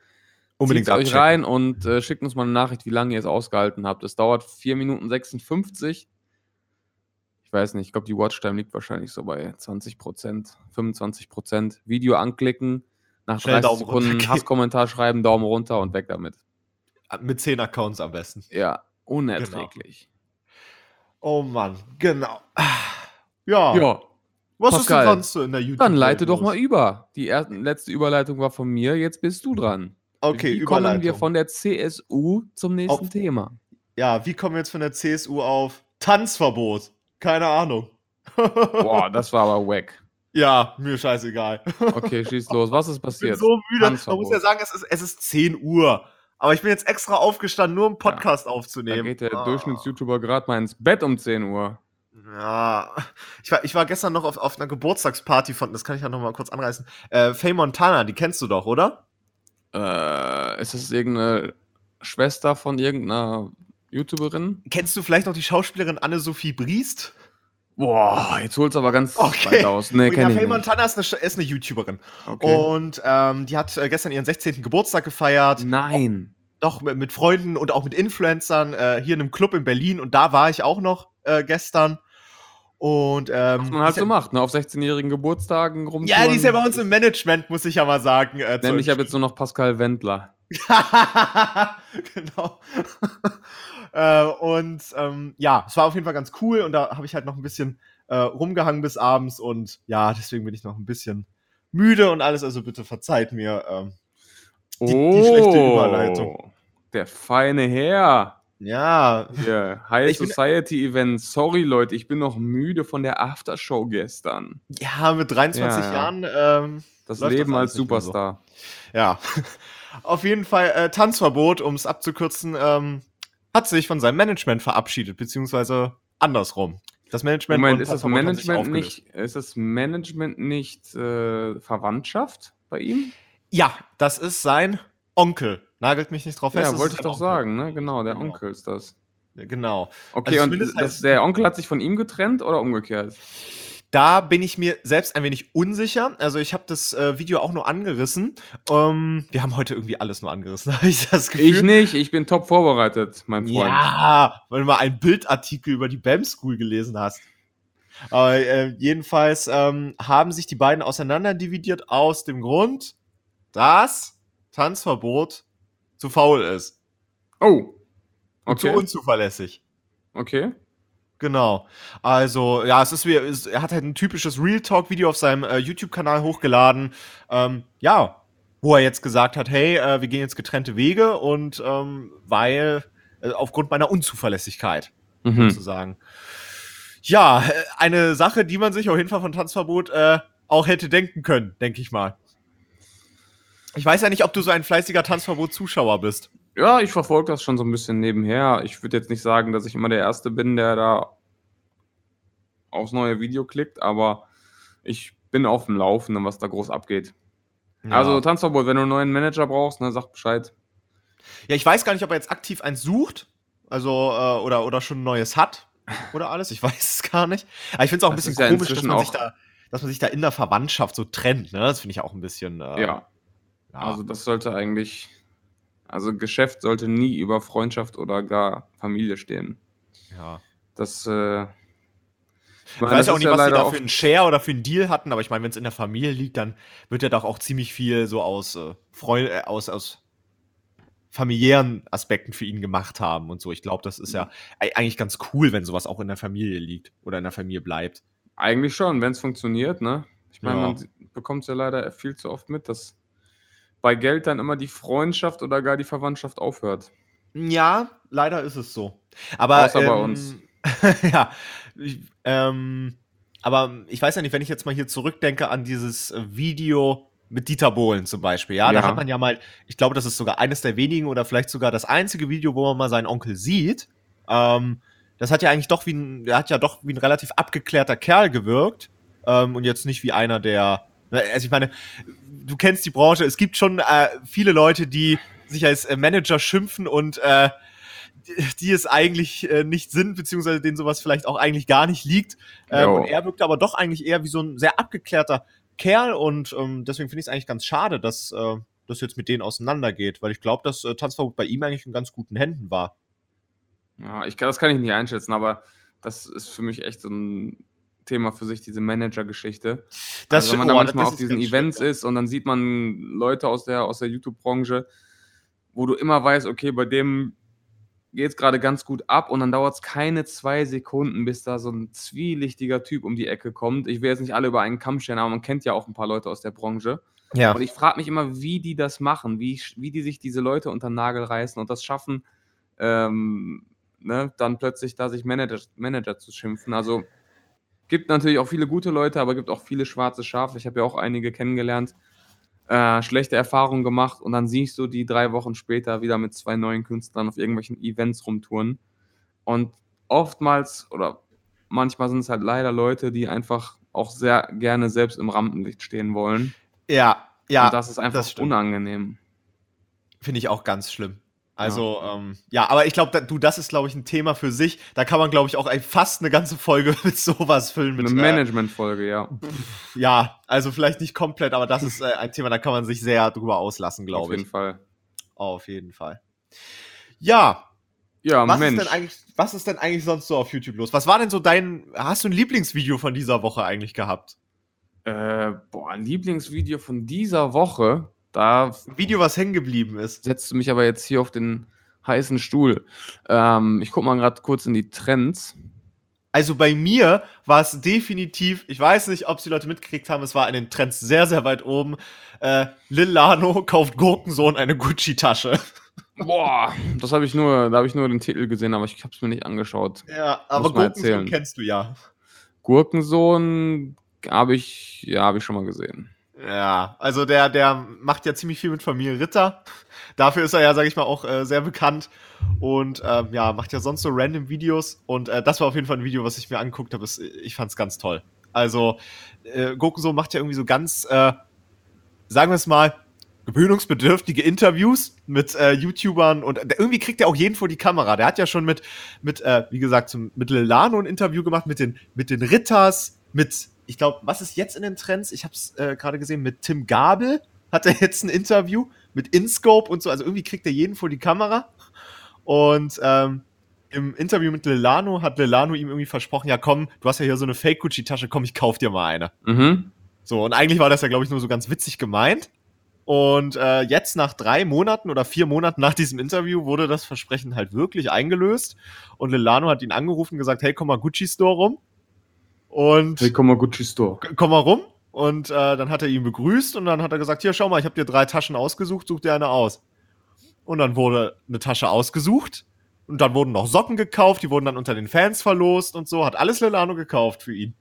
Unbedingt euch rein und äh, schickt uns mal eine Nachricht, wie lange ihr es ausgehalten habt. Es dauert 4 Minuten 56. Weiß nicht, ich glaube, die Watchtime liegt wahrscheinlich so bei 20 Prozent, 25 Prozent. Video anklicken, nach Schnell 30 Daumen Sekunden runter. Hasskommentar schreiben, Daumen runter und weg damit. Mit zehn Accounts am besten. Ja, unerträglich. Oh Mann, genau. Ja. Ja, Was Pascal, ist denn sonst so in der YouTube? dann leite doch mal über. Die erste, letzte Überleitung war von mir, jetzt bist du dran. Okay, wie kommen Überleitung. wir von der CSU zum nächsten Auf- Thema? ja, wie kommen wir jetzt von der CSU auf Tanzverbot? Keine Ahnung. Boah, das war aber wack. Ja, mir scheißegal. Okay, schieß los. Was ist Ich bin passiert? so müde. Man Tanzverbot. muss ja sagen, es ist, es ist 10 Uhr. Aber ich bin jetzt extra aufgestanden, nur um Podcast Da aufzunehmen. geht der Ah. Durchschnitts-YouTuber gerade mal ins Bett um 10 Uhr. Ja, ich war, ich war gestern noch auf, auf einer Geburtstagsparty von, das kann ich ja noch mal kurz anreißen. Äh, Faye Montana, die kennst du doch, oder? Äh, ist das irgendeine Schwester von irgendeiner YouTuberin? Kennst du vielleicht noch die Schauspielerin Anne-Sophie Briest? Boah, jetzt holt's aber ganz Okay. weit aus. Nee, kenn ich. Montana ist eine, ist eine YouTuberin. Okay. Und ähm, die hat äh, gestern ihren 16. Geburtstag gefeiert. Nein. Doch mit, mit Freunden und auch mit Influencern äh, hier in einem Club in Berlin. Und da war ich auch noch äh, gestern. Und ähm, Was man halt so macht, ne? Auf 16-jährigen Geburtstagen rumtouren. ja, die ist ja bei uns im Management, muss ich ja mal sagen. Äh, Nämlich, ich habe jetzt nur noch Pascal Wendler. genau. Äh, und ähm, ja, es war auf jeden Fall ganz cool und da habe ich halt noch ein bisschen äh, rumgehangen bis abends und ja, deswegen bin ich noch ein bisschen müde und alles, also bitte verzeiht mir. Ähm, Die- die schlechte Überleitung. Der feine Herr. ja, Hier, High Ich Society Event. Sorry, Leute, ich bin noch müde von der Aftershow gestern. ja, mit 23 Ja, ja. Jahren, ähm, Das Leben das als mehr so. Superstar. ja. auf jeden Fall äh, Tanzverbot, um es abzukürzen, ähm, hat sich von seinem Management verabschiedet, beziehungsweise andersrum. Das Management Moment, ist das Management nicht, ist das Management nicht äh, Verwandtschaft bei ihm? Ja, das ist sein Onkel. Nagelt mich nicht drauf fest. Ja, wollte ich doch Onkel. sagen, ne? Genau, der Genau. Onkel ist das. Genau. Okay, Also und das, der Onkel hat sich von ihm getrennt oder umgekehrt? Da bin ich mir selbst ein wenig unsicher. Also ich habe das äh, Video auch nur angerissen. Ähm, wir haben heute irgendwie alles nur angerissen, habe ich das Gefühl. Ich nicht, ich bin top vorbereitet, mein Freund. Ja, weil du mal einen Bildartikel über die BAM School gelesen hast. Aber äh, jedenfalls ähm, haben sich die beiden auseinanderdividiert aus dem Grund, dass Tanzverbot zu faul ist. Oh. Und zu Okay. unzuverlässig. Okay. Genau. Also, ja, es ist wie, es, er hat halt ein typisches Real Talk-Video auf seinem äh, YouTube-Kanal hochgeladen. Ähm, ja, wo er jetzt gesagt hat, hey, äh, wir gehen jetzt getrennte Wege und ähm, weil äh, aufgrund meiner Unzuverlässigkeit Mhm. sozusagen. Ja, eine Sache, die man sich auf jeden Fall von Tanzverbot äh, auch hätte denken können, denke ich mal. Ich weiß ja nicht, ob du so ein fleißiger Tanzverbot-Zuschauer bist. Ja, ich verfolge das schon so ein bisschen nebenher. Ich würde jetzt nicht sagen, dass ich immer der Erste bin, der da aufs neue Video klickt, aber ich bin auf dem Laufenden, was da groß abgeht. Also Tanzverbot, wenn du einen neuen Manager brauchst, ne, sag Bescheid. Ja, ich weiß gar nicht, ob er jetzt aktiv eins sucht. Also, äh, oder, oder schon ein neues hat. Oder alles. Ich weiß es gar nicht. Aber ich finde es auch ein Das bisschen ja komisch, dass man, sich da, dass man sich da in der Verwandtschaft so trennt. Ne? Das finde ich auch ein bisschen. Äh, Ja, ja. also das sollte eigentlich, also Geschäft sollte nie über Freundschaft oder gar Familie stehen. ja. Das, äh, ich meine, weiß auch nicht, ja was sie da für einen Share oder für einen Deal hatten, aber ich meine, wenn es in der Familie liegt, dann wird ja doch auch ziemlich viel so aus, äh, Freu äh, aus, aus familiären Aspekten für ihn gemacht haben und so. Ich glaube, das ist ja ei- eigentlich ganz cool, wenn sowas auch in der Familie liegt oder in der Familie bleibt. Eigentlich schon, wenn es funktioniert, ne? Ich meine, Ja. man bekommt es ja leider viel zu oft mit, dass bei Geld dann immer die Freundschaft oder gar die Verwandtschaft aufhört. Ja, leider ist es so. Aber Außer bei ähm, uns. ja, ich, ähm, aber ich weiß ja nicht, wenn ich jetzt mal hier zurückdenke an dieses Video mit Dieter Bohlen zum Beispiel, ja, da Ja. hat man ja mal, ich glaube, das ist sogar eines der wenigen oder vielleicht sogar das einzige Video, wo man mal seinen Onkel sieht. Ähm, das hat ja eigentlich doch wie ein, hat ja doch wie ein relativ abgeklärter Kerl gewirkt ähm, und jetzt nicht wie einer, der, also ich meine, du kennst die Branche, es gibt schon äh, viele Leute, die sich als äh, Manager schimpfen und äh, die- es eigentlich äh, nicht sind, beziehungsweise denen sowas vielleicht auch eigentlich gar nicht liegt. Ähm, und er wirkt aber doch eigentlich eher wie so ein sehr abgeklärter Kerl und ähm, deswegen finde ich es eigentlich ganz schade, dass äh, das jetzt mit denen auseinandergeht, weil ich glaube, dass äh, Tanzverbot bei ihm eigentlich in ganz guten Händen war. Ja, ich das kann ich nicht einschätzen, aber das ist für mich echt so ein Thema für sich, diese Manager-Geschichte. Das, also wenn man da oh, manchmal das auf diesen Events schlimm, ist und dann sieht man Leute aus der, aus der YouTube-Branche, wo du immer weißt, okay, bei dem geht es gerade ganz gut ab und dann dauert es keine zwei Sekunden, bis da so ein zwielichtiger Typ um die Ecke kommt. Ich will jetzt nicht alle über einen Kamm stellen, aber man kennt ja auch ein paar Leute aus der Branche. Ja. Und ich frage mich immer, wie die das machen, wie, wie die sich diese Leute unter den Nagel reißen und das schaffen, ähm, ne, dann plötzlich da sich Manager, Manager zu schimpfen. Also gibt natürlich auch viele gute Leute, aber gibt auch viele schwarze Schafe. Ich habe ja auch einige kennengelernt, äh, schlechte Erfahrungen gemacht und dann siehst du die drei Wochen später wieder mit zwei neuen Künstlern auf irgendwelchen Events rumtouren. Und oftmals oder manchmal sind es halt leider Leute, die einfach auch sehr gerne selbst im Rampenlicht stehen wollen. ja, ja, und das ist einfach das unangenehm. finde ich auch ganz schlimm. Also, ja, ähm, ja aber ich glaube, da, du, das ist, glaube ich, ein Thema für sich. Da kann man, glaube ich, auch ein, fast eine ganze Folge mit sowas füllen. Mit, Eine äh, Management-Folge, ja. ja, also vielleicht nicht komplett, aber das ist äh, ein Thema, da kann man sich sehr drüber auslassen, Auf glaube jeden ich. Fall. Auf jeden Fall. Ja, Ja, was Mensch. ist, denn eigentlich, was ist denn eigentlich sonst so auf YouTube los? Was war denn so dein, hast du ein Lieblingsvideo von dieser Woche eigentlich gehabt? Äh, boah, ein Lieblingsvideo von dieser Woche. Da Video, was hängen geblieben ist. setzt du mich aber jetzt hier auf den heißen Stuhl. Ähm, ich gucke mal gerade kurz in die Trends. Also bei mir war es definitiv, ich weiß nicht, ob es die Leute mitgekriegt haben, es war in den Trends sehr, sehr weit oben. Äh, Lil Lano kauft Gurkensohn eine Gucci-Tasche. Boah, das habe ich nur, da habe ich nur den Titel gesehen, aber ich habe es mir nicht angeschaut. Ja, aber Gurkensohn kennst du ja. Gurkensohn habe ich, ja, habe ich schon mal gesehen. Ja, also der, der macht ja ziemlich viel mit Familie Ritter. Dafür ist er ja, sag ich mal, auch äh, sehr bekannt. Und ähm, ja, macht ja sonst so random Videos. Und äh, das war auf jeden Fall ein Video, was ich mir angeguckt habe. Ich fand's ganz toll. Also, äh, Gokuso macht ja irgendwie so ganz, äh, sagen wir es mal, gewöhnungsbedürftige Interviews mit äh, YouTubern und der, irgendwie kriegt er auch jeden vor die Kamera. Der hat ja schon mit, mit äh, wie gesagt, zum, mit Lilano ein Interview gemacht, mit den, mit den Ritters, mit, ich glaube, was ist jetzt in den Trends? Ich habe es äh, gerade gesehen, mit Tim Gabel hat er jetzt ein Interview, mit InScope und so. Also irgendwie kriegt er jeden vor die Kamera. Und ähm, im Interview mit Lilano hat Lilano ihm irgendwie versprochen, ja komm, du hast ja hier so eine Fake-Gucci-Tasche, komm, ich kauf dir mal eine. Mhm. So, und eigentlich war das ja, glaube ich, nur so ganz witzig gemeint. Und äh, jetzt nach drei Monaten oder vier Monaten nach diesem Interview wurde das Versprechen halt wirklich eingelöst. Und Lilano hat ihn angerufen und gesagt, hey, komm mal Gucci Store rum. Und hey, komm mal Gucci Store. Komm mal rum. Und äh, dann hat er ihn begrüßt und dann hat er gesagt, hier, schau mal, ich habe dir drei Taschen ausgesucht, such dir eine aus. Und dann wurde eine Tasche ausgesucht. Und dann wurden noch Socken gekauft, die wurden dann unter den Fans verlost und so. Hat alles Lilano gekauft für ihn.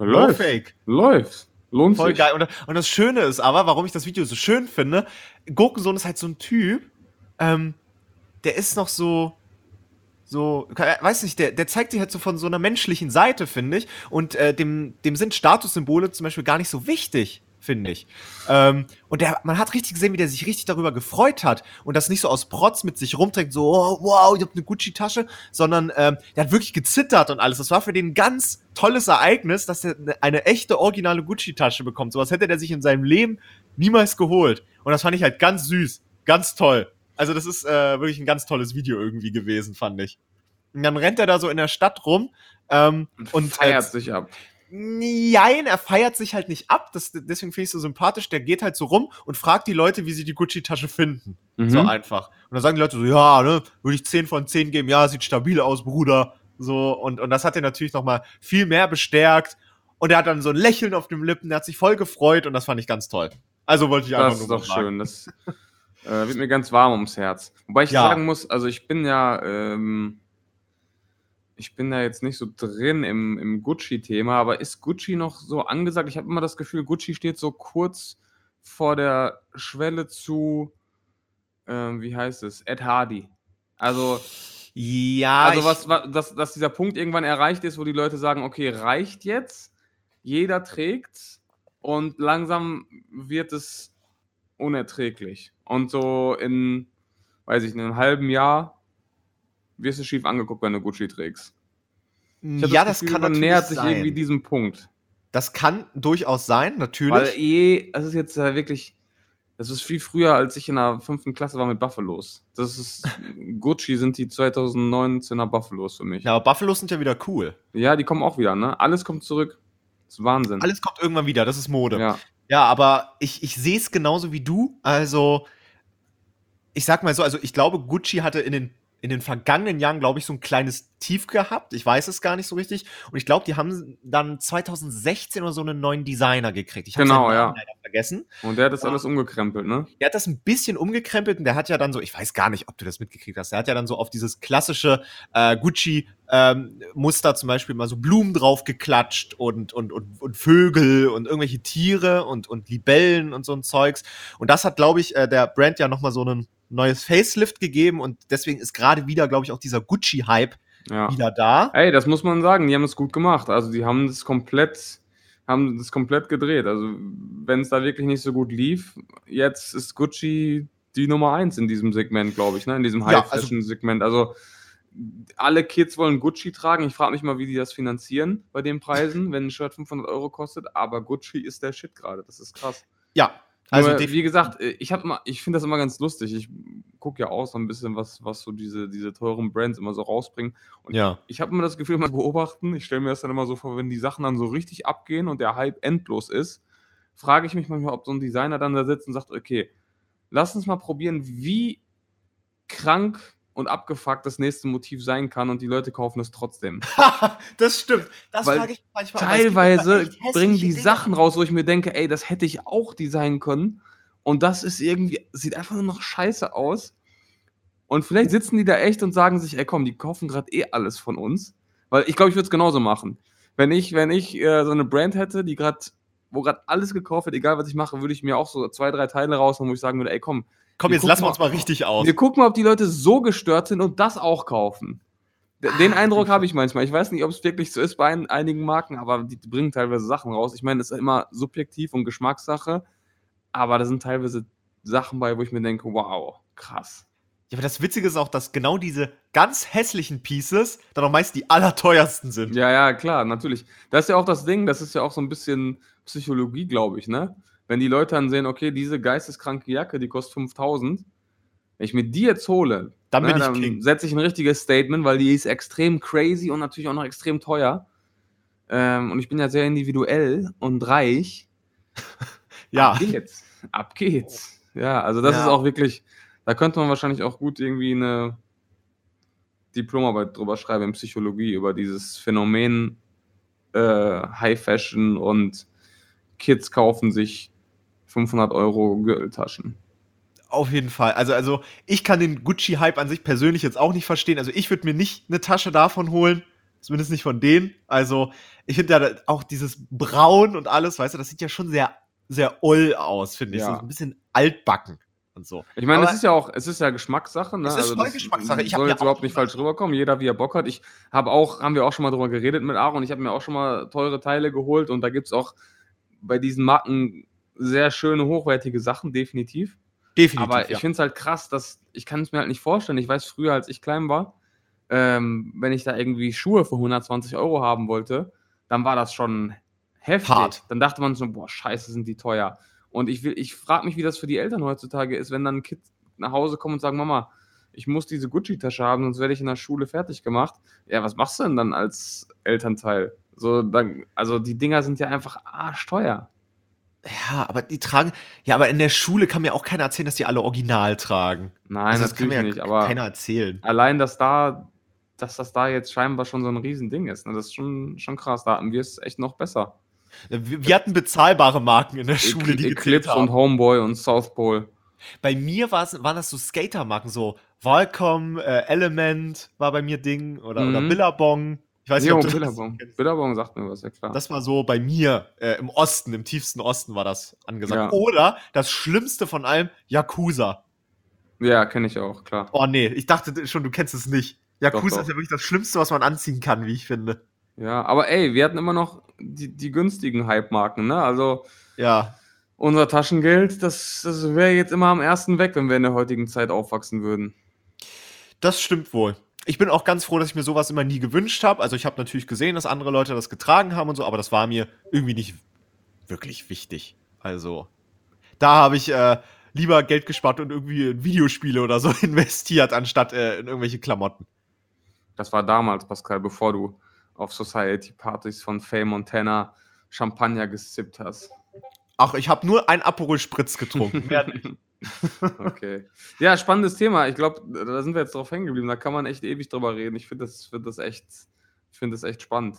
Läuft. No fake. Läuft. Lohnt Voll sich. geil. Und, und, das Schöne ist aber, warum ich das Video so schön finde, Gokusohn ist halt so ein Typ, ähm, der ist noch so, so, weiß nicht, der, der zeigt sich halt so von so einer menschlichen Seite, finde ich. Und äh, dem, dem sind Statussymbole zum Beispiel gar nicht so wichtig finde ich. Ähm, und der, man hat richtig gesehen, wie der sich richtig darüber gefreut hat und das nicht so aus Protz mit sich rumträgt, so, oh, wow, ich hab eine Gucci-Tasche, sondern ähm, der hat wirklich gezittert und alles. Das war für den ein ganz tolles Ereignis, dass er eine, eine echte, originale Gucci-Tasche bekommt. Sowas hätte der sich in seinem Leben niemals geholt. Und das fand ich halt ganz süß, ganz toll. Also das ist äh, wirklich ein ganz tolles Video irgendwie gewesen, fand ich. Und dann rennt er da so in der Stadt rum ähm, und, und feiert äh, sich ab. Nein, er feiert sich halt nicht ab. Das, deswegen finde ich so sympathisch. Der geht halt so rum und fragt die Leute, wie sie die Gucci-Tasche finden. Mhm. So einfach. Und dann sagen die Leute so, ja, ne, würde ich 10 von 10 geben. Ja, sieht stabil aus, Bruder. So, und, und das hat er natürlich noch mal viel mehr bestärkt. Und er hat dann so ein Lächeln auf den Lippen. Der hat sich voll gefreut und das fand ich ganz toll. Also wollte ich einfach das nur Das ist doch schön. Das äh, wird mir ganz warm ums Herz. Wobei ich ja. sagen muss, also ich bin ja... Ähm ich bin da jetzt nicht so drin im, im Gucci-Thema, aber ist Gucci noch so angesagt? Ich habe immer das Gefühl, Gucci steht so kurz vor der Schwelle zu, ähm, wie heißt es, Ed Hardy. Also, ja, also was, was dass, dass dieser Punkt irgendwann erreicht ist, wo die Leute sagen, okay, reicht jetzt, jeder trägt und langsam wird es unerträglich. Und so in, weiß ich, in einem halben Jahr wirst du schief angeguckt, wenn du Gucci trägst. ja, das, das kann man nähert sich sein. irgendwie diesem Punkt. Das kann durchaus sein, natürlich. Weil eh, das ist jetzt ja wirklich, das ist viel früher, als ich in der fünften Klasse war mit Buffalos. Das ist, Gucci sind die 2019er Buffalos für mich. Ja, aber Buffalos sind ja wieder cool. Ja, die kommen auch wieder, ne? Alles kommt zurück. Das ist Wahnsinn. Alles kommt irgendwann wieder, das ist Mode. Ja, ja aber ich, ich sehe es genauso wie du. Also, ich sag mal so, also ich glaube, Gucci hatte in den in den vergangenen Jahren, glaube ich, so ein kleines Tief gehabt. Ich weiß es gar nicht so richtig. Und ich glaube, die haben dann 2016 oder so einen neuen Designer gekriegt. Ich habe genau, ja. leider vergessen. Und der hat das ähm, alles umgekrempelt, ne? Der hat das ein bisschen umgekrempelt und der hat ja dann so, ich weiß gar nicht, ob du das mitgekriegt hast, der hat ja dann so auf dieses klassische äh, Gucci-Muster ähm, zum Beispiel mal so Blumen drauf geklatscht und, und, und, und Vögel und irgendwelche Tiere und, und Libellen und so ein Zeugs. Und das hat, glaube ich, äh, der Brand ja nochmal so einen neues Facelift gegeben und deswegen ist gerade wieder, glaube ich, auch dieser Gucci-Hype ja. wieder da. Ey, das muss man sagen, die haben es gut gemacht. Also die haben das komplett, haben das komplett gedreht. Also wenn es da wirklich nicht so gut lief, jetzt ist Gucci die Nummer eins in diesem Segment, glaube ich, ne? in diesem High-Fashion-Segment. Also alle Kids wollen Gucci tragen. Ich frage mich mal, wie die das finanzieren bei den Preisen, wenn ein Shirt 500 Euro kostet. Aber Gucci ist der Shit gerade. Das ist krass. Ja, also, Nur, wie gesagt, äh, ich, ich finde das immer ganz lustig. Ich gucke ja auch so ein bisschen, was, was so diese, diese teuren Brands immer so rausbringen. Und ja. ich habe immer das Gefühl, mal beobachten, ich stelle mir das dann immer so vor, wenn die Sachen dann so richtig abgehen und der Hype endlos ist, frage ich mich manchmal, ob so ein Designer dann da sitzt und sagt, okay, lass uns mal probieren, wie krank und abgefuckt das nächste Motiv sein kann und die Leute kaufen es trotzdem. das stimmt. Das frage ich manchmal. Teilweise bringen die Dinge. Sachen raus, wo ich mir denke, ey, das hätte ich auch designen können. Und das ist irgendwie, sieht einfach nur noch scheiße aus. Und vielleicht sitzen die da echt und sagen sich, ey, komm, die kaufen gerade eh alles von uns. Weil ich glaube, ich würde es genauso machen. Wenn ich, wenn ich äh, so eine Brand hätte, die gerade wo gerade alles gekauft wird, egal was ich mache, würde ich mir auch so zwei, drei Teile rausholen, wo ich sagen würde, ey komm, Komm, Wir jetzt lassen wir uns mal richtig aus. wir gucken mal, ob die Leute so gestört sind und das auch kaufen. Den Eindruck habe ich manchmal. Ich weiß nicht, ob es wirklich so ist bei ein, einigen Marken, aber die, bringen teilweise Sachen raus. Ich meine, das ist immer subjektiv und Geschmackssache, aber da sind teilweise Sachen bei, wo ich mir denke, wow, krass. Ja, aber das Witzige ist auch, dass genau diese ganz hässlichen Pieces dann auch meist die allerteuersten sind. Ja, ja, klar, natürlich. Das ist ja auch das Ding, das ist ja auch so ein bisschen Psychologie, glaube ich, ne? Wenn die Leute dann sehen, okay, diese geisteskranke Jacke, die kostet 5000, wenn ich mir die jetzt hole, Dann bin ne, dann setze ich ein richtiges Statement, weil die ist extrem crazy und natürlich auch noch extrem teuer. Ähm, und ich bin ja sehr individuell und reich. Ja. Ab geht's. Ab geht's. Ja, also das Ja. ist auch wirklich, da könnte man wahrscheinlich auch gut irgendwie eine Diplomarbeit drüber schreiben in Psychologie, über dieses Phänomen äh, High Fashion und Kids kaufen sich 500 Euro Gürteltaschen. Auf jeden Fall. Also, also ich kann den Gucci-Hype an sich persönlich jetzt auch nicht verstehen. Also ich würde mir nicht eine Tasche davon holen. Zumindest nicht von denen. Also ich finde ja auch dieses Braun und alles, weißt du, das sieht ja schon sehr, sehr oll aus, finde ich. Ja. So ein bisschen altbacken und so. Ich meine, es ist ja auch, es ist ja Geschmackssache. Ne? Es ist voll das Geschmackssache. Ich soll jetzt überhaupt nicht falsch rüberkommen. Jeder, wie er Bock hat. Ich habe auch, haben wir auch schon mal drüber geredet mit Aaron. Ich habe mir auch schon mal teure Teile geholt und da gibt es auch bei diesen Marken sehr schöne, hochwertige Sachen, definitiv. Definitiv. Aber ja. ich finde es halt krass, dass ich kann es mir halt nicht vorstellen. Ich weiß früher, als ich klein war, ähm, wenn ich da irgendwie Schuhe für 120 Euro haben wollte, dann war das schon heftig. Hart. Dann dachte man so, boah, scheiße, sind die teuer. Und ich, will- ich frage mich, wie das für die Eltern heutzutage ist, wenn dann ein Kind nach Hause kommt und sagt, Mama, ich muss diese Gucci-Tasche haben, sonst werde ich in der Schule fertig gemacht. Ja, was machst du denn dann als Elternteil? So, dann, also die Dinger sind ja einfach arschteuer. Ja, aber die tragen. Ja, aber in der Schule kann mir auch keiner erzählen, dass die alle original tragen. Nein, Also das kann natürlich mir ja nicht, aber keiner erzählen. allein, dass da, dass das da jetzt scheinbar schon so ein Riesending ist, ne? das ist schon, schon krass. Da hatten wir es echt noch besser. Wir, wir hatten bezahlbare Marken in der Schule, die gezählt Eclipse haben. und Homeboy und South Pole. Bei mir waren das so Skatermarken, so Volcom, äh, Element war bei mir Ding oder, oder Mhm. Billabong. Ich weiß nicht, ob du das Billabong. Billabong sagt mir was, ja klar. Das war so bei mir äh, im Osten, im tiefsten Osten war das angesagt. Ja. Oder das Schlimmste von allem, Yakuza. ja, kenne ich auch, klar. Oh nee, ich dachte schon, du kennst es nicht. Yakuza Doch, doch. ist ja wirklich das Schlimmste, was man anziehen kann, wie ich finde. Ja, aber ey, wir hatten immer noch die, die günstigen Hype-Marken, ne? Also Ja. unser Taschengeld, das, das wäre jetzt immer am ersten weg, wenn wir in der heutigen Zeit aufwachsen würden. Das stimmt wohl. Ich bin auch ganz froh, dass ich mir sowas immer nie gewünscht habe. Also ich habe natürlich gesehen, dass andere Leute das getragen haben und so, aber das war mir irgendwie nicht wirklich wichtig. Also da habe ich äh, lieber Geld gespart und irgendwie in Videospiele oder so investiert, anstatt äh, in irgendwelche Klamotten. Das war damals, Pascal, bevor du auf Society-Partys von Faye Montana Champagner gesippt hast. Ach, ich habe nur ein Aperol Spritz getrunken. Mehr nicht. Okay. Ja, spannendes Thema. Ich glaube, da sind wir jetzt drauf hängen geblieben. Da kann man echt ewig drüber reden. Ich finde das, find das echt, ich finde das echt spannend.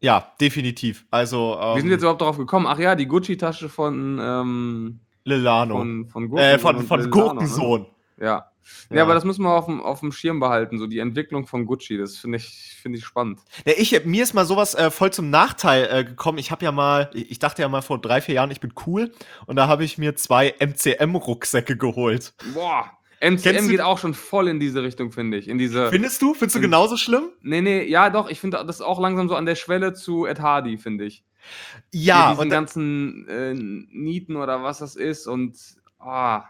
ja, definitiv. Also ähm, Wie sind wir jetzt überhaupt darauf gekommen? Ach ja, die Gucci-Tasche von, ähm, Lilano. von, von äh, von, von Lil Nano, ne? Gurkensohn. Ja. Ja. Ja. aber das müssen wir auf dem, auf dem Schirm behalten, so die Entwicklung von Gucci. Das finde ich, finde ich spannend. Ja, ich, mir ist mal sowas äh, voll zum Nachteil äh, gekommen. Ich habe ja mal, ich dachte ja mal vor drei, vier Jahren, ich bin cool. Und da habe ich mir zwei MCM-Rucksäcke geholt. Boah, MCM geht auch schon voll in diese Richtung, finde ich. In diese. Findest du? Findest du genauso schlimm? nee, nee, ja, doch, ich finde das auch langsam so an der Schwelle zu Ed Hardy, finde ich. Ja, Mit diesen und ganzen äh, Nieten oder was das ist und. ah.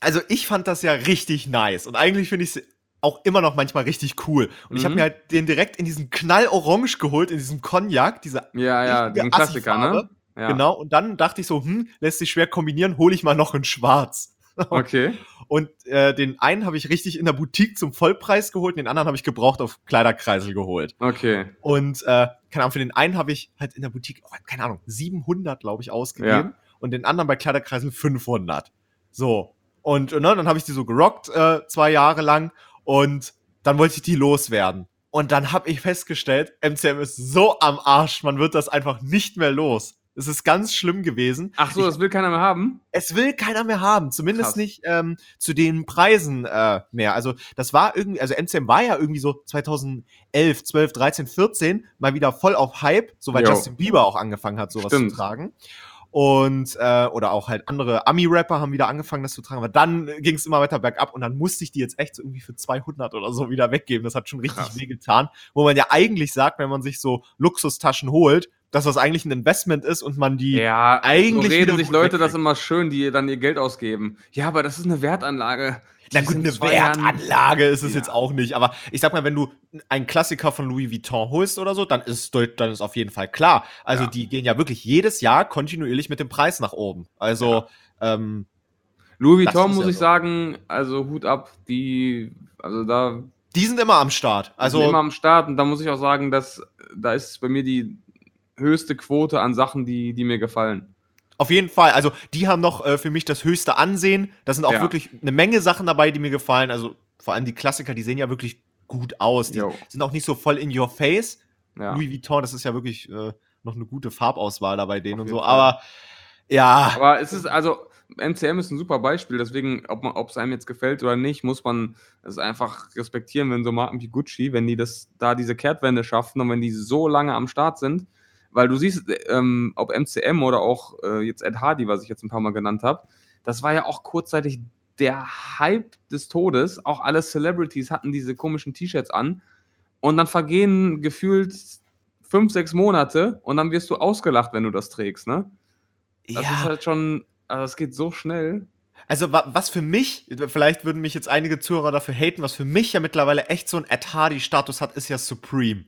Also ich fand das ja richtig nice. Und eigentlich finde ich es auch immer noch manchmal richtig cool. Und ich habe Mhm. mir halt den direkt in diesen Knallorange geholt, in diesem Cognac, diese Ja, ja, den Klassiker, ne? Ja. Genau. Und dann dachte ich so, hm, lässt sich schwer kombinieren, hole ich mal noch in Schwarz. Okay. Und äh, den einen habe ich richtig in der Boutique zum Vollpreis geholt, den anderen habe ich gebraucht auf Kleiderkreisel geholt. Okay. Und äh, keine Ahnung, für den einen habe ich halt in der Boutique, oh, keine Ahnung, 700, glaube ich, ausgegeben. Und den anderen bei Kleiderkreisel 500. So. Und ne, dann habe ich die so gerockt äh, zwei Jahre lang. Und dann wollte ich die loswerden. Und dann habe ich festgestellt, MCM ist so am Arsch, man wird das einfach nicht mehr los. Es ist ganz schlimm gewesen. Ach so, Ich- das will keiner mehr haben? es will keiner mehr haben, zumindest Krass. nicht ähm, zu den Preisen äh, mehr. Also das war irgendwie, also MCM war ja irgendwie so 2011, 12, 13, 14 mal wieder voll auf Hype, so weil Jo. Justin Bieber auch angefangen hat, sowas Stimmt. zu tragen. Und, äh, oder auch halt andere Ami-Rapper haben wieder angefangen, das zu tragen. Aber dann ging es immer weiter bergab und dann musste ich die jetzt echt so irgendwie für 200 oder so wieder weggeben. Das hat schon richtig Krass. weh getan. Wo man ja eigentlich sagt, wenn man sich so Luxustaschen holt, dass das eigentlich ein Investment ist und man die Ja, eigentlich so reden sich Leute das wegkriegt. immer schön, die dann ihr Geld ausgeben. Ja, aber das ist eine Wertanlage. Na Die gut, eine Wertanlage ist es Ja. jetzt auch nicht. Aber ich sag mal, wenn du einen Klassiker von Louis Vuitton holst oder so, dann ist, deut- dann ist auf jeden Fall klar. Also Ja. die gehen ja wirklich jedes Jahr kontinuierlich mit dem Preis nach oben. Also, ähm, Louis Vuitton muss ja ich so. sagen, also Hut ab, die, also da die sind immer am Start. also Also, immer am Start und da muss ich auch sagen, dass da ist bei mir die höchste Quote an Sachen, die, die mir gefallen. Auf jeden Fall. Also, die haben noch äh, für mich das höchste Ansehen. Da sind auch Ja. wirklich eine Menge Sachen dabei, die mir gefallen. Also, vor allem die Klassiker, die sehen ja wirklich gut aus. Die Jo. sind auch nicht so voll in your face. Ja. Louis Vuitton, das ist ja wirklich äh, noch eine gute Farbauswahl da bei denen Auf und so. Fall. Aber ja, Aber es ist also, MCM ist ein super Beispiel, deswegen, ob es einem jetzt gefällt oder nicht, muss man es einfach respektieren, wenn so Marken wie Gucci, wenn die das da diese Kehrtwende schaffen und wenn die so lange am Start sind, weil du siehst, ähm, ob MCM oder auch äh, jetzt Ed Hardy, was ich jetzt ein paar Mal genannt habe, das war ja auch kurzzeitig der Hype des Todes. Auch alle Celebrities hatten diese komischen T-Shirts an und dann vergehen gefühlt fünf, sechs Monate und dann wirst du ausgelacht, wenn du das trägst, ne? Das ist halt schon, also es geht so schnell. Also wa was für mich, vielleicht würden mich jetzt einige Zuhörer dafür haten, was für mich ja mittlerweile echt so ein Ed Hardy-Status hat, ist ja Supreme.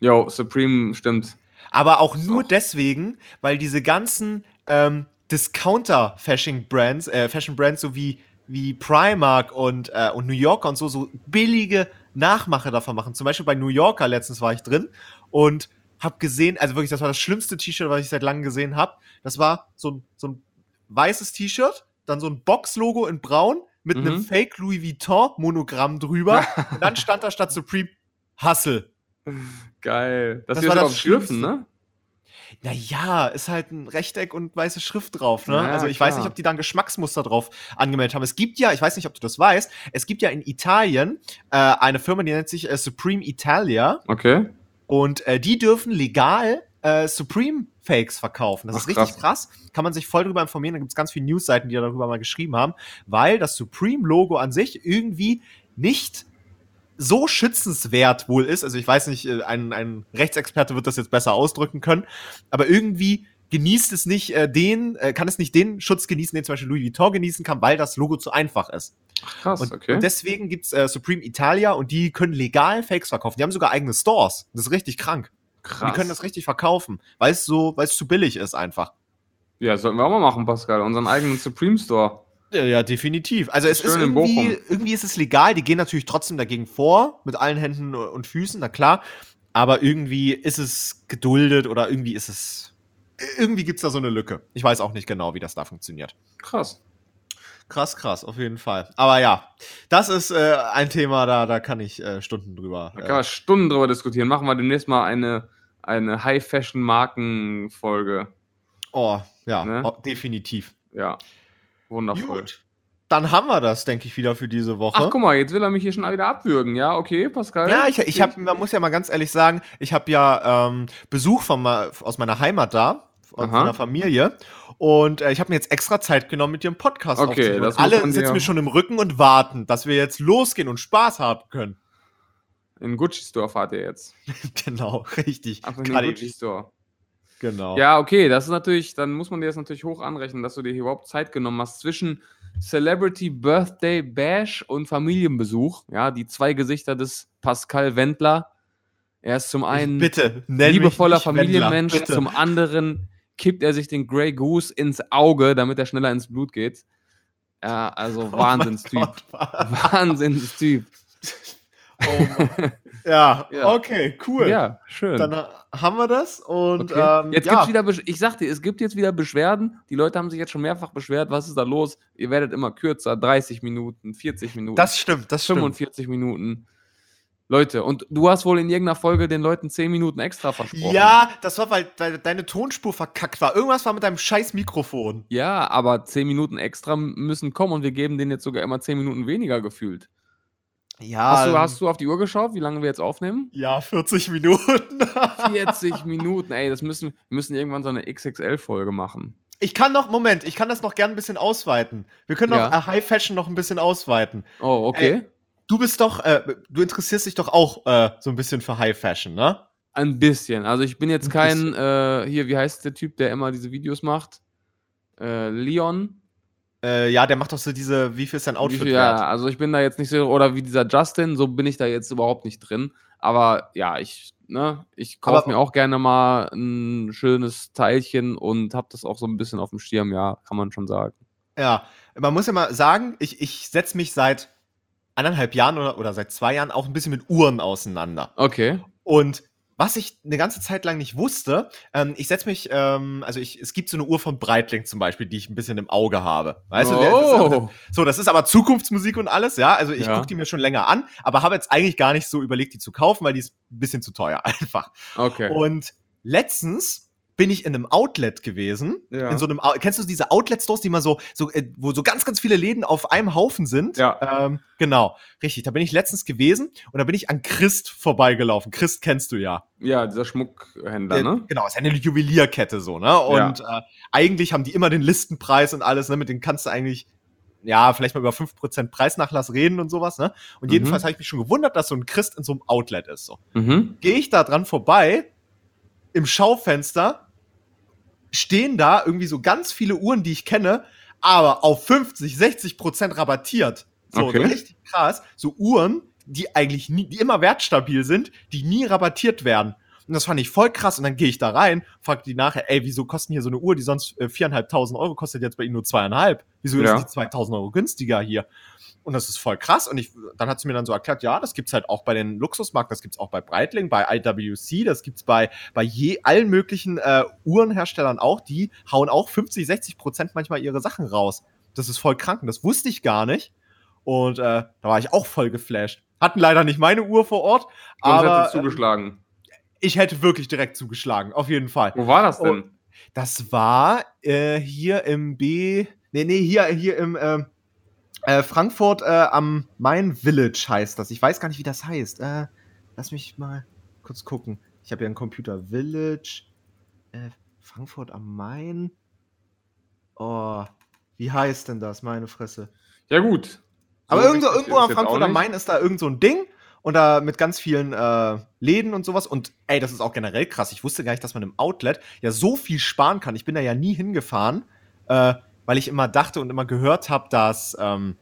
Jo, Supreme stimmt. Aber auch nur Doch. deswegen, weil diese ganzen ähm, Discounter-Fashion-Brands, äh, Fashion-Brands so wie, wie Primark und, äh, und New Yorker und so, so billige Nachmache davon machen. Zum Beispiel bei New Yorker letztens war ich drin und hab gesehen, also wirklich, das war das schlimmste T-Shirt, was ich seit langem gesehen habe. Das war so ein, so ein weißes T-Shirt, dann so ein Box-Logo in braun mit Mhm. einem Fake Louis Vuitton-Monogramm drüber und dann stand da statt Supreme Hustle. Geil. Das, Das war das Schlimmste. ne? Naja, ist halt ein Rechteck und weiße Schrift drauf, ne? Ja, also ich klar. weiß nicht, ob die da ein Geschmacksmuster drauf angemeldet haben. Es gibt ja, ich weiß nicht, ob du das weißt, es gibt ja in Italien äh, eine Firma, die nennt sich äh, Supreme Italia Okay. und äh, die dürfen legal äh, Supreme Fakes verkaufen. Das Ach, ist richtig krass. Kann man sich voll drüber informieren. Da gibt es ganz viele Newsseiten, die darüber mal geschrieben haben, weil das Supreme-Logo an sich irgendwie nicht so schützenswert wohl ist. Also ich weiß nicht, äh, ein, ein Rechtsexperte wird das jetzt besser ausdrücken können, aber irgendwie genießt es nicht äh, den, äh, kann es nicht den Schutz genießen, den zum Beispiel Louis Vuitton genießen kann, weil das Logo zu einfach ist. Ach, krass, Und, okay. und deswegen gibt's äh, Supreme Italia und die können legal Fakes verkaufen. Die haben sogar eigene Stores. Das ist richtig krank. Und krass. die können das richtig verkaufen, weil es so, weil es zu billig ist einfach. ja, sollten wir auch mal machen, Pascal. Unseren eigenen Supreme Store. Ja, ja definitiv. Also es ist irgendwie, irgendwie ist es legal. Die gehen natürlich trotzdem dagegen vor, mit allen Händen und Füßen, na klar. Aber irgendwie ist es geduldet oder irgendwie ist es, irgendwie gibt's da so eine Lücke. Ich weiß auch nicht genau, wie das da funktioniert. Krass. Krass, krass, auf jeden Fall. Aber ja, das ist äh, ein Thema, da, da kann ich äh, Stunden drüber. Da kann man Stunden drüber diskutieren. Machen wir demnächst mal eine, eine High-Fashion-Marken-Folge. oh, ja, Ne? oh, definitiv. Ja. Wundervoll. Gut. Dann haben wir das, denke ich, wieder für diese Woche. Ach, guck mal, jetzt will er mich hier schon wieder abwürgen. Ja, okay, Pascal. Ja, ich, ich habe, man muss ja mal ganz ehrlich sagen, ich habe ja ähm, Besuch von, aus meiner Heimat da, von meiner Familie. Und äh, ich habe mir jetzt extra Zeit genommen, mit dir einen Podcast Okay, das alle dir- sitzen mir schon im Rücken und warten, dass wir jetzt losgehen und Spaß haben können. In Gucci Store fahrt ihr jetzt. genau, richtig. Ab in den Gucci Store. Genau. Ja, okay, das ist natürlich, dann muss man dir das natürlich hoch anrechnen, dass du dir hier überhaupt Zeit genommen hast zwischen Celebrity Birthday Bash und Familienbesuch. Ja, die zwei Gesichter des Pascal Wendler. Er ist zum einen bitte, liebevoller Wendler, Familienmensch, bitte. zum anderen kippt er sich den Grey Goose ins Auge, damit er schneller ins Blut geht. Ja, also Oh Wahnsinnstyp. Gott. Wahnsinnstyp. Oh. Ja, Ja. okay, cool. Ja, schön. Dann haben wir das und Okay. ähm, jetzt ja. gibt's wieder, Besch- ich sag dir, es gibt jetzt wieder Beschwerden. Die Leute haben sich jetzt schon mehrfach beschwert. Was ist da los? Ihr werdet immer kürzer, 30 Minuten, 40 Minuten, das stimmt, das stimmt. 45 Minuten. Leute, und du hast wohl in irgendeiner Folge den Leuten 10 Minuten extra versprochen. Ja, das war, weil de deine Tonspur verkackt war. Irgendwas war mit deinem scheiß Mikrofon. Ja, aber 10 Minuten extra müssen kommen und wir geben denen jetzt sogar immer 10 Minuten weniger gefühlt. Ja, Hast du, ähm, hast du auf die Uhr geschaut, wie lange wir jetzt aufnehmen? ja, 40 Minuten. 40 Minuten, ey, das müssen, wir müssen irgendwann so eine XXL-Folge machen. Ich kann noch, Moment, ich kann das noch gern ein bisschen ausweiten. Wir können noch Ja. äh, High Fashion noch ein bisschen ausweiten. Oh, okay. Du bist doch, äh, du interessierst dich doch auch äh, so ein bisschen für High Fashion, ne? Ein bisschen. Also ich bin jetzt Ein kein, äh, hier, wie heißt der Typ, der immer diese Videos macht? Äh, Leon. Äh, ja, der macht doch so diese, wie viel ist dein Outfit viel, wert? ja, also ich bin da jetzt nicht so, oder wie dieser Justin, so bin ich da jetzt überhaupt nicht drin. Aber ja, ich, ne, ich kaufe mir auch gerne mal ein schönes Teilchen und habe das auch so ein bisschen auf dem Schirm, ja, kann man schon sagen. Ja, man muss ja mal sagen, ich, ich setze mich seit anderthalb Jahren oder, oder seit zwei Jahren auch ein bisschen mit Uhren auseinander. Okay. Und was ich eine ganze Zeit lang nicht wusste, ähm, ich setze mich, ähm, also ich, es gibt so eine Uhr von Breitling zum Beispiel, die ich ein bisschen im Auge habe. Weißt du, der- das oh. so, das ist aber Zukunftsmusik und alles, ja. Also ich Ja. gucke die mir schon länger an, aber habe jetzt eigentlich gar nicht so überlegt, die zu kaufen, weil die ist ein bisschen zu teuer einfach. okay. Und letztens bin ich in einem Outlet gewesen. Ja. In so einem, kennst du diese Outlet-Stores, die mal so, so, äh, wo so ganz, ganz viele Läden auf einem Haufen sind? Ja. Ähm, genau, richtig. Da bin ich letztens gewesen und da bin ich an Christ vorbeigelaufen. Christ kennst du ja. ja, dieser Schmuckhändler, Äh, ne? Genau, ist ja eine Juwelierkette so, ne? Und äh, eigentlich haben die immer den Listenpreis und alles, ne? Mit denen kannst du eigentlich, ja, vielleicht mal über 5% Preisnachlass reden und sowas, ne? Und Mhm. jedenfalls habe ich mich schon gewundert, dass so ein Christ in so einem Outlet ist. So. Mhm. Gehe ich da dran vorbei, im Schaufenster stehen da irgendwie so ganz viele Uhren, die ich kenne, aber auf 50, 60% rabattiert. So, Okay. so richtig krass. So Uhren, die eigentlich nie, die immer wertstabil sind, die nie rabattiert werden. Und das fand ich voll krass. Und dann gehe ich da rein, frage die nachher, ey, wieso kosten hier so eine Uhr, die sonst äh, 4.500 Euro kostet, jetzt bei Ihnen nur zweieinhalb? Wieso Ja. ist die 2.000 Euro günstiger hier? Und das ist voll krass. Und ich, dann hat sie mir dann so erklärt, ja, das gibt's halt auch bei den Luxusmarken, das gibt's auch bei Breitling, bei IWC, das gibt's bei, bei je allen möglichen äh, Uhrenherstellern auch. Die hauen auch 50, 60 Prozent manchmal ihre Sachen raus. Das ist voll krank. Und das wusste ich gar nicht. Und äh, da war ich auch voll geflasht. Hatten leider nicht meine Uhr vor Ort, Sonst aber hättest ähm, zugeschlagen. ich hätte wirklich direkt zugeschlagen, auf jeden Fall. Wo war das denn? Das war äh, hier im B. Nee, nee, hier, hier im ähm, äh, Frankfurt äh, am Main Village heißt das. Ich weiß gar nicht, wie das heißt. Äh, lass mich mal kurz gucken. Ich habe ja einen Computer Village. Äh, Frankfurt am Main. Oh, wie heißt denn das? Meine Fresse. Ja, gut. Aber So irgendwo, irgendwo am Frankfurt am. Main ist da irgend so ein Ding und da mit ganz vielen äh, Läden und sowas. Und ey, das ist auch generell krass. Ich wusste gar nicht, dass man im Outlet ja so viel sparen kann. Ich bin da ja nie hingefahren, äh, weil ich immer dachte und immer gehört habe, dass, ähm,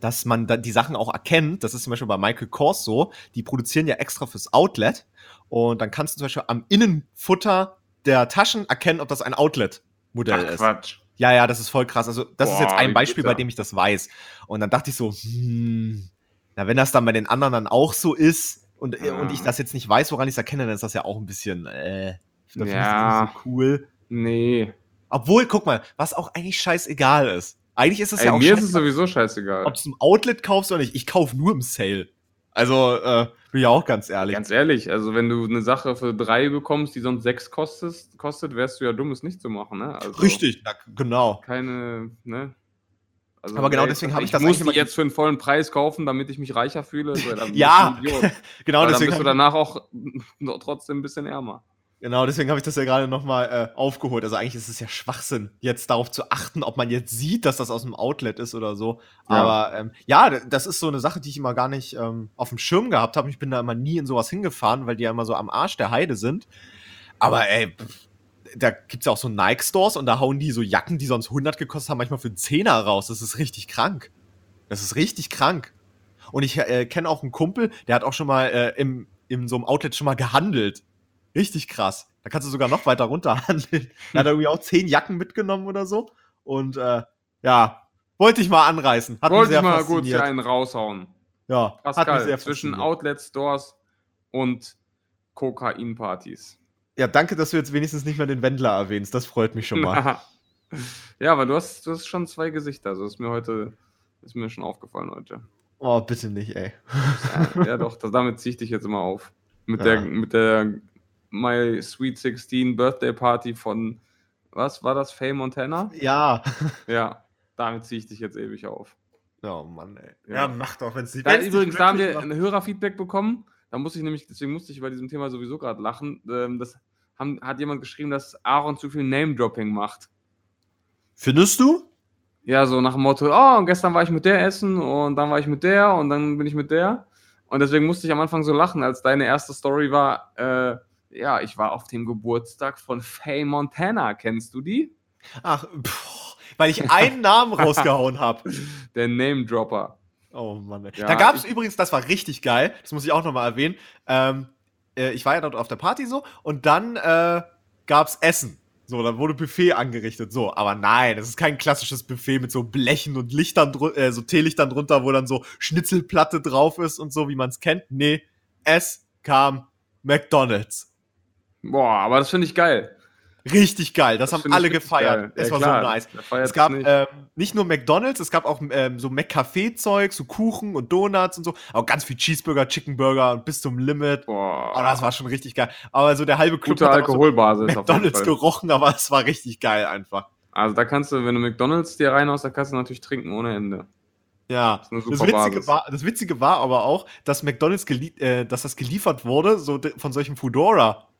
dass man da die Sachen auch erkennt. Das ist zum Beispiel bei Michael Kors so. Die produzieren ja extra fürs Outlet. Und dann kannst du zum Beispiel am Innenfutter der Taschen erkennen, ob das ein Outlet-Modell ist. Quatsch. Ja, ja, das ist voll krass. Also, das ist Boah, jetzt ein Beispiel, bei dem ich das weiß. Und dann dachte ich so, hm, na, wenn das dann bei den anderen dann auch so ist und, Ja. und ich das jetzt nicht weiß, woran ich es erkenne, dann ist das ja auch ein bisschen, äh, Ja. das nicht so cool. Nee. Obwohl, guck mal, was auch eigentlich scheißegal ist. Eigentlich ist es Ey, ja auch mir ist es sowieso scheißegal. ob du es im Outlet kaufst oder nicht. Ich kaufe nur im Sale. Also, äh, bin ja auch ganz ehrlich. Ganz ehrlich, also wenn du eine Sache für drei bekommst, die sonst sechs kostet, kostet wärst du ja dumm, es nicht zu machen, ne? Also Richtig, na, genau. Keine, ne? Also, Aber genau ey, deswegen habe ich ich das muss die jetzt für einen vollen Preis kaufen, damit ich mich reicher fühle. So, Ja. Genau, Weil dann deswegen bist du hab- danach auch trotzdem ein bisschen ärmer. Genau, deswegen habe ich das ja gerade nochmal äh, aufgeholt. Also eigentlich ist es ja Schwachsinn, jetzt darauf zu achten, ob man jetzt sieht, dass das aus dem Outlet ist oder so. Ja. Aber ähm, ja, das ist so eine Sache, die ich immer gar nicht ähm, auf dem Schirm gehabt habe. Ich bin da immer nie in sowas hingefahren, weil die ja immer so am Arsch der Heide sind. Aber ey, pff, da gibt's ja auch so Nike-Stores und da hauen die so Jacken, die sonst 100 gekostet haben, manchmal für einen Zehner raus. Das ist richtig krank. Das ist richtig krank. Und ich äh, kenne auch einen Kumpel, der hat auch schon mal äh, im, in so einem Outlet schon mal gehandelt. Richtig krass. Da kannst du sogar noch weiter runter handeln. Er hat irgendwie auch zehn Jacken mitgenommen oder so. Und äh, ja, wollte ich mal anreißen. Hat mich Wollte sehr ich mal gut fasziniert. hier einen raushauen. Ja, hat mich Pascal, zwischen. Outlet-Stores und Kokain-Partys. Ja, danke, dass du jetzt wenigstens nicht mehr den Wendler erwähnst. Das freut mich schon mal. ja, aber du hast, du hast schon zwei Gesichter. Also ist mir heute, ist mir schon aufgefallen heute. oh, bitte nicht, ey. Ja, ja doch, das, damit ziehe ich dich jetzt immer auf. Mit, Ja. der, mit der My Sweet 16 Birthday Party von, was war das, Faye Montana? Ja. Ja, damit ziehe ich dich jetzt ewig auf. Oh Mann, ey. Ja. Ja, mach doch, wenn es nicht. Da, dich übrigens, da haben wir macht. ein Hörerfeedback bekommen. Da musste ich nämlich, deswegen musste ich bei diesem Thema sowieso gerade lachen. Ähm, das haben, hat jemand geschrieben, dass Aaron zu viel Name-Dropping macht. Findest du? Ja, so nach dem Motto, oh, und gestern war ich mit der essen und dann war ich mit der und dann bin ich mit der. Und deswegen musste ich am Anfang so lachen, als deine erste Story war, äh, ja, ich war auf dem Geburtstag von Faye Montana. Kennst du die? Ach, pff, weil ich einen Namen rausgehauen habe. Der Name-Dropper. Oh Mann. Ja, da gab es übrigens, das war richtig geil, das muss ich auch nochmal erwähnen. Ähm, äh, ich war ja dort auf der Party so und dann äh, gab es Essen. So, dann wurde Buffet angerichtet. So, aber nein, das ist kein klassisches Buffet mit so Blechen und Lichtern, äh, so Teelichtern drunter, wo dann so Schnitzelplatte drauf ist und so, wie man es kennt. Nee, es kam McDonalds. Boah, aber das finde ich geil. Richtig geil, das, haben finde ich alle gefeiert. geil. Es Ja, war klar, so nice. Es das gab nicht? ähm, nicht nur McDonalds, es gab auch ähm, so McCafé-Zeug, so Kuchen und Donuts und so. Aber ganz viel Cheeseburger, Chickenburger und bis zum Limit. Boah, Oh, das war schon richtig geil. Aber so der halbe Club gute hat so Alkoholbasis. jeden McDonalds gerochen, aber es war richtig geil einfach. Also da kannst du, wenn du McDonalds dir reinhaust, da kannst du natürlich trinken ohne Ende. Ja, das super Witzige, war, das Witzige war aber auch, dass McDonalds, äh, dass das geliefert wurde, so von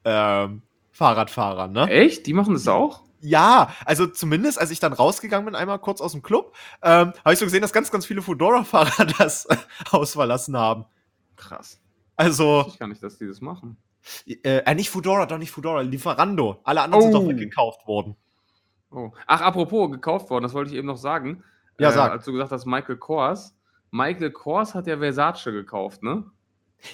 solchen Foodora-Fahrradfahrern, ne? Echt? Die machen das auch? Ja, also zumindest, als ich dann rausgegangen bin, einmal kurz aus dem Club, ähm, habe ich so gesehen, dass ganz, ganz viele Foodora-Fahrer das Haus verlassen haben. Krass. Also, Ich kann nicht, dass die das machen. äh, äh, nicht Foodora, doch nicht Foodora, Lieferando. Alle anderen sind Oh. doch weggekauft worden. Oh. Ach, apropos, gekauft worden, das wollte ich eben noch sagen. Ja, sag. Als du gesagt hast, Michael Kors. Michael Kors hat ja Versace gekauft, ne?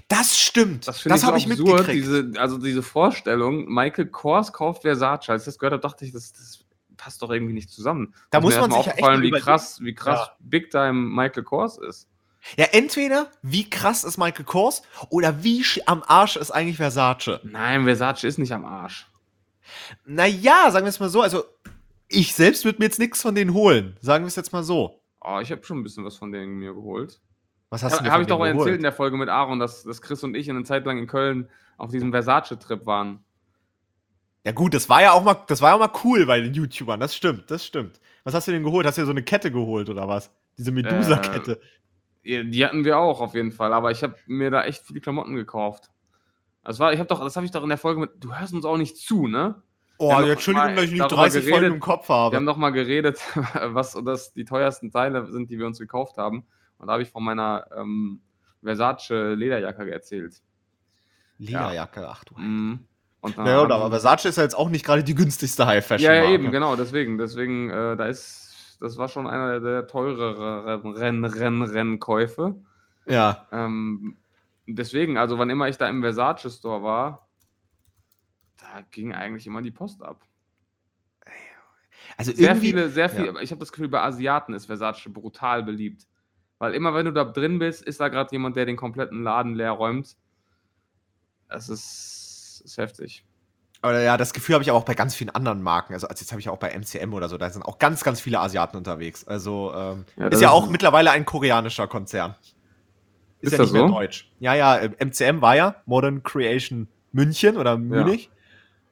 Das stimmt. Das Das, habe ich mitgekriegt. diese, also diese Vorstellung, Michael Kors kauft Versace. Als ich das gehört habe, dachte ich, das, das passt doch irgendwie nicht zusammen. Da Ist muss man sich ja echt wie krass, wie krass Ja. Big Time Michael Kors ist. Ja, entweder wie krass ist Michael Kors oder wie am Arsch ist eigentlich Versace. Nein, Versace ist nicht am Arsch. Naja, sagen wir es mal so, also ich selbst würde mir jetzt nichts von denen holen. Sagen wir es jetzt mal so. Oh, ich habe schon ein bisschen was von denen mir geholt. Was Habe hast du dir hab von ich doch denen erzählt in der Folge mit Aaron, dass, dass Chris und ich eine Zeit lang in Köln auf diesem Versace-Trip waren. Ja gut, das war ja auch mal, das war ja mal cool bei den YouTubern. Das stimmt, das stimmt. Was hast du denn geholt? Hast du dir so eine Kette geholt oder was? Diese Medusa-Kette. Ja, Die hatten wir auch auf jeden Fall, aber ich habe mir da echt viele Klamotten gekauft. Das war, ich habe doch, das habe ich doch in der Folge mit. Du hörst uns auch nicht zu, ne? Oh, wir ja, Entschuldigung, mal dass ich nicht darüber 30 Folgen geredet. im Kopf Wir habe. haben noch mal geredet, was das die teuersten Teile sind, die wir uns gekauft haben. Und da habe ich von meiner ähm, Versace Lederjacke erzählt. Lederjacke, ach du. Mhm. Und dann Naja, haben- aber Versace ist ja jetzt auch nicht gerade die günstigste High-Fashion. Ja, ja, eben, genau, deswegen. Deswegen, äh, da ist, das war schon einer der teureren Renn, Renn, Rennkäufe. Ja. Ähm, deswegen, also wann immer ich da im Versace Store war, da ging eigentlich immer die Post ab. Also Sehr viele, sehr viele, ja. ich habe das Gefühl, bei Asiaten ist Versace brutal beliebt. Weil immer, wenn du da drin bist, ist da gerade jemand, der den kompletten Laden leer räumt. Das ist, ist heftig. Oder ja, das Gefühl habe ich aber auch bei ganz vielen anderen Marken. Also als jetzt habe ich auch bei MCM oder so, da sind auch ganz, ganz viele Asiaten unterwegs. Also ähm, Ja, ist ja ist- auch mittlerweile ein koreanischer Konzern. Ist, Ist ja das nicht mehr so? deutsch. Ja, ja, äh, MCM war ja Modern Creation München oder Munich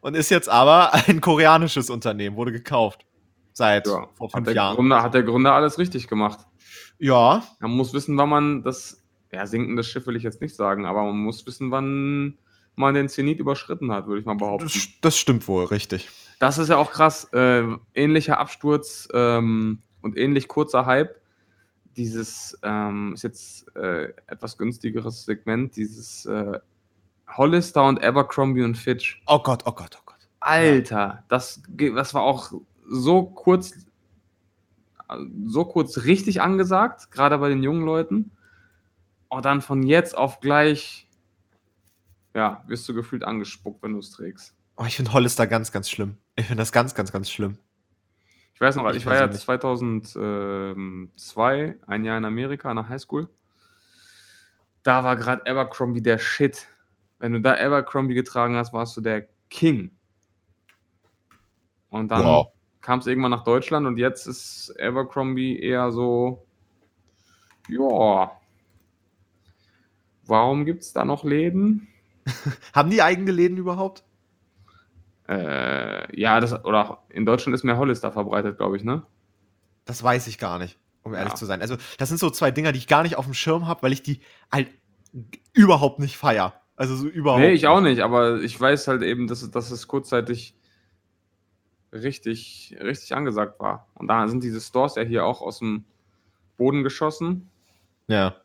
und ist jetzt aber ein koreanisches Unternehmen, wurde gekauft. Seit Ja, vor Hat fünf der, Jahren. Gründer, hat der Gründer alles richtig gemacht. Ja, Man muss wissen, wann man das, ja, sinkendes Schiff will ich jetzt nicht sagen, aber man muss wissen, wann man den Zenit überschritten hat, würde ich mal behaupten. das, das stimmt wohl, richtig. Das ist ja auch krass. Äh, ähnlicher Absturz ähm, und ähnlich kurzer Hype. Dieses ähm, ist jetzt äh, etwas günstigeres Segment, dieses äh, Hollister und Abercrombie und Fitch. Oh Gott, oh Gott, oh Gott. Alter, das, ge- das war auch so kurz, so kurz richtig angesagt, gerade bei den jungen Leuten. Und dann von jetzt auf gleich, ja, wirst du gefühlt angespuckt, wenn du es trägst. Oh, ich finde Hollister ganz, ganz schlimm. Ich finde das ganz, ganz, ganz schlimm. Ich weiß noch, Ich ich war ja persönlich. 2002 ein Jahr in Amerika an der Highschool. Da war gerade Abercrombie der Shit. Wenn du da Abercrombie getragen hast, warst du der King. Und dann Wow. Kam es irgendwann nach Deutschland und jetzt ist Abercrombie eher so, ja, warum gibt es da noch Läden? Haben die eigene Läden überhaupt? Äh, ja, das, oder in Deutschland ist mehr Hollister verbreitet, glaube ich, ne? Das weiß ich gar nicht. um ehrlich Ja. zu sein. Also, das sind so zwei Dinger, die ich gar nicht auf dem Schirm habe, weil ich die halt überhaupt nicht feier. Also so überhaupt Nee, ich auch nicht, aber ich weiß halt eben, dass dass es kurzzeitig richtig, richtig angesagt war. Und da sind diese Stores ja hier auch aus dem Boden geschossen. Ja,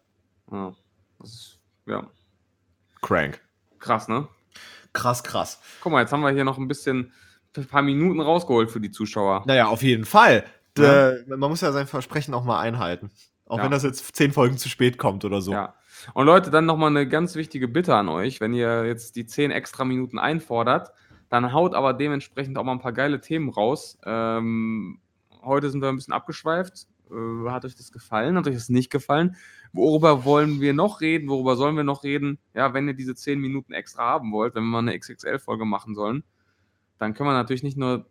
Ja, das ist, ja, crank. krass, ne? Krass, krass. Guck mal, jetzt haben wir hier noch ein bisschen, ein paar Minuten rausgeholt für die Zuschauer. Naja, auf jeden Fall. Ja. D- Man muss ja sein Versprechen auch mal einhalten. Auch Ja. wenn das jetzt zehn Folgen zu spät kommt oder so. Ja. Und Leute, dann nochmal eine ganz wichtige Bitte an euch. Wenn ihr jetzt die 10 extra Minuten einfordert, dann haut aber dementsprechend auch mal ein paar geile Themen raus. Ähm, heute sind wir ein bisschen abgeschweift. Äh, hat euch das gefallen? Hat euch das nicht gefallen? Worüber wollen wir noch reden? Worüber sollen wir noch reden? Ja, wenn ihr diese 10 Minuten extra haben wollt, wenn wir mal eine XXL-Folge machen sollen, dann können wir natürlich nicht nur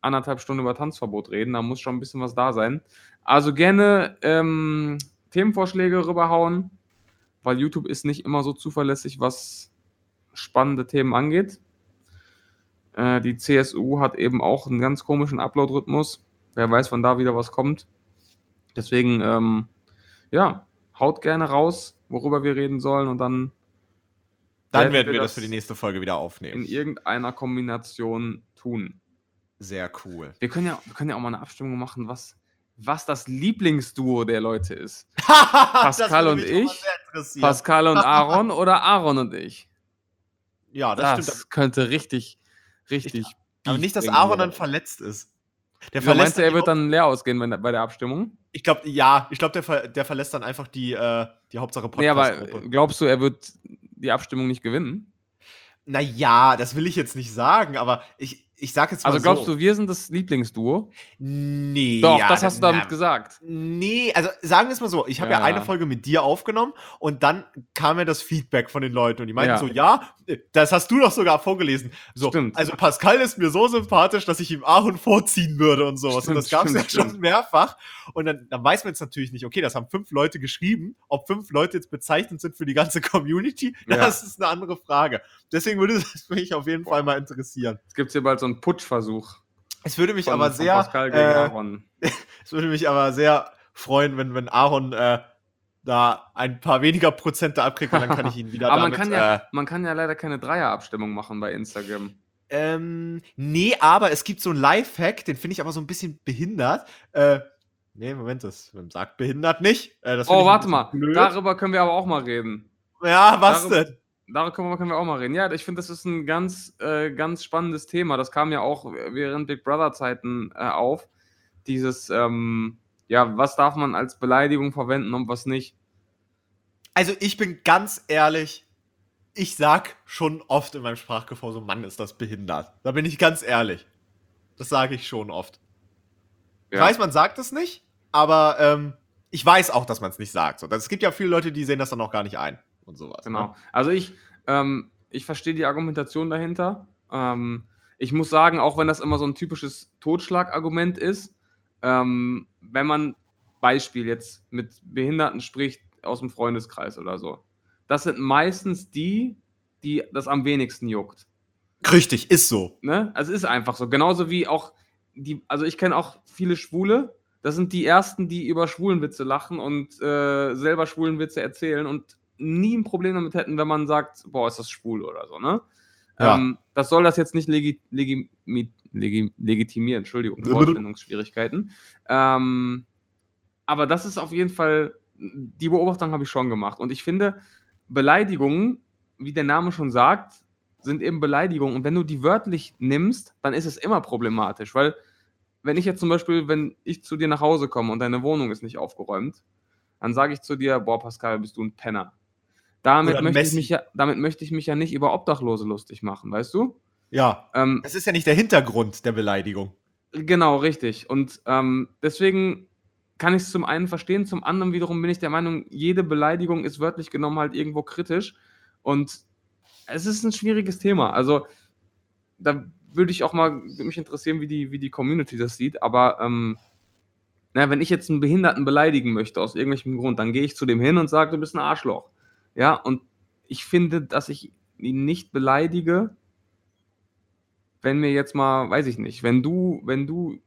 anderthalb Stunden über Tanzverbot reden, da muss schon ein bisschen was da sein. Also gerne ähm, Themenvorschläge rüberhauen, weil YouTube ist nicht immer so zuverlässig, was spannende Themen angeht. Äh, die CSU hat eben auch einen ganz komischen Upload-Rhythmus. Wer weiß, wann da wieder was kommt. Deswegen, ähm, ja, haut gerne raus, worüber wir reden sollen und dann Dann werden wir das für die nächste Folge wieder in aufnehmen. irgendeiner Kombination tun. Sehr cool. Wir können ja, wir können ja auch mal eine Abstimmung machen, was, was das Lieblingsduo der Leute ist. Pascal und ich, Pascal und Aaron oder Aaron und ich. Ja, das, Das, stimmt. könnte richtig, richtig. Aber Beef nicht, dass Aaron dann verletzt ist. Der Wieso, meinst verlässt du, er wird dann leer ausgehen wenn, bei der Abstimmung? Ich glaube, ja, ich glaube, der, ver der verlässt dann einfach die, äh, die Hauptsache Nee, aber glaubst du, er wird die Abstimmung nicht gewinnen? naja, das will ich jetzt nicht sagen, aber ich, ich sag jetzt mal Also glaubst so. du, wir sind das Lieblingsduo? Nee. Doch, ja, das hast du damit na, gesagt. Nee, also sagen wir es mal so, ich habe ja. Ja. eine Folge mit dir aufgenommen und dann kam ja das Feedback von den Leuten und die meinten Ja. so, ja, das hast du doch sogar vorgelesen. So, Stimmt. also Pascal ist mir so sympathisch, dass ich ihm Aaron vorziehen würde und sowas. Stimmt, und das gab es ja stimmt, schon mehrfach. Und dann, dann weiß man jetzt natürlich nicht, okay, das haben fünf Leute geschrieben. Ob fünf Leute jetzt bezeichnet sind für die ganze Community, das ist eine andere Frage. Deswegen würde es mich auf jeden Fall mal interessieren. Es gibt hier bald so einen Putschversuch. Es würde mich Von, aber sehr, äh, es würde mich aber sehr freuen, wenn, wenn Aaron äh, da ein paar weniger Prozente abkriegt, weil dann kann ich ihn wieder Aber man damit, kann, ja, äh, man kann ja leider keine Dreierabstimmung machen bei Instagram. ähm, nee, aber es gibt so einen Lifehack, den finde ich aber so ein bisschen behindert. Äh, nee, Moment, das sagt behindert nicht. Äh, Oh, ein warte mal. blöd. Darüber können wir aber auch mal reden. ja, was darüber- denn? Darüber können wir, auch mal reden. Ja, ich finde, das ist ein ganz, äh, ganz spannendes Thema. Das kam ja auch während Big Brother-Zeiten äh, auf. Dieses, ähm, ja, was darf man als Beleidigung verwenden und was nicht. Also ich bin ganz ehrlich, ich sag schon oft in meinem Sprachgebrauch so, Mann, ist das behindert. Da bin ich ganz ehrlich. Das sage ich schon oft. Ich Ja. weiß, man sagt es nicht, aber ähm, ich weiß auch, dass man es nicht sagt. So, das, es gibt ja viele Leute, die sehen das dann auch gar nicht ein und sowas. Genau. Ne? Also ich, ähm, ich verstehe die Argumentation dahinter. Ähm, ich muss sagen, auch wenn das immer so ein typisches Totschlagargument ist, ähm, wenn man Beispiel jetzt mit Behinderten spricht aus dem Freundeskreis oder so, das sind meistens die, die das am wenigsten juckt. Richtig, ist so. Ne? Also es ist einfach so. Genauso wie auch die, also ich kenne auch viele Schwule, das sind die ersten, die über Schwulenwitze lachen und äh, selber Schwulenwitze erzählen und nie ein Problem damit hätten, wenn man sagt, boah, ist das schwul oder so, ne? Ja. Ähm, das soll das jetzt nicht legi legi legi legitimieren, Entschuldigung, Wortfindungsschwierigkeiten. Ähm, aber das ist auf jeden Fall, die Beobachtung habe ich schon gemacht. Und ich finde, Beleidigungen, wie der Name schon sagt, sind eben Beleidigungen. Und wenn du die wörtlich nimmst, dann ist es immer problematisch, weil wenn ich jetzt zum Beispiel, wenn ich zu dir nach Hause komme und deine Wohnung ist nicht aufgeräumt, dann sage ich zu dir, boah, Pascal, bist du ein Penner. Damit möchte, ich mich ja, damit möchte ich mich ja nicht über Obdachlose lustig machen, weißt du? Ja. Ähm, Das ist ja nicht der Hintergrund der Beleidigung. Genau, richtig. Und ähm, deswegen kann ich es zum einen verstehen, zum anderen wiederum bin ich der Meinung, jede Beleidigung ist wörtlich genommen halt irgendwo kritisch. Und es ist ein schwieriges Thema. Also da würde ich auch mal mich interessieren, wie die, wie die Community das sieht. Aber ähm, na, wenn ich jetzt einen Behinderten beleidigen möchte aus irgendwelchem Grund, dann gehe ich zu dem hin und sage, du bist ein Arschloch. Ja, und ich finde, dass ich ihn nicht beleidige, wenn mir jetzt mal, weiß ich nicht, wenn du, wenn du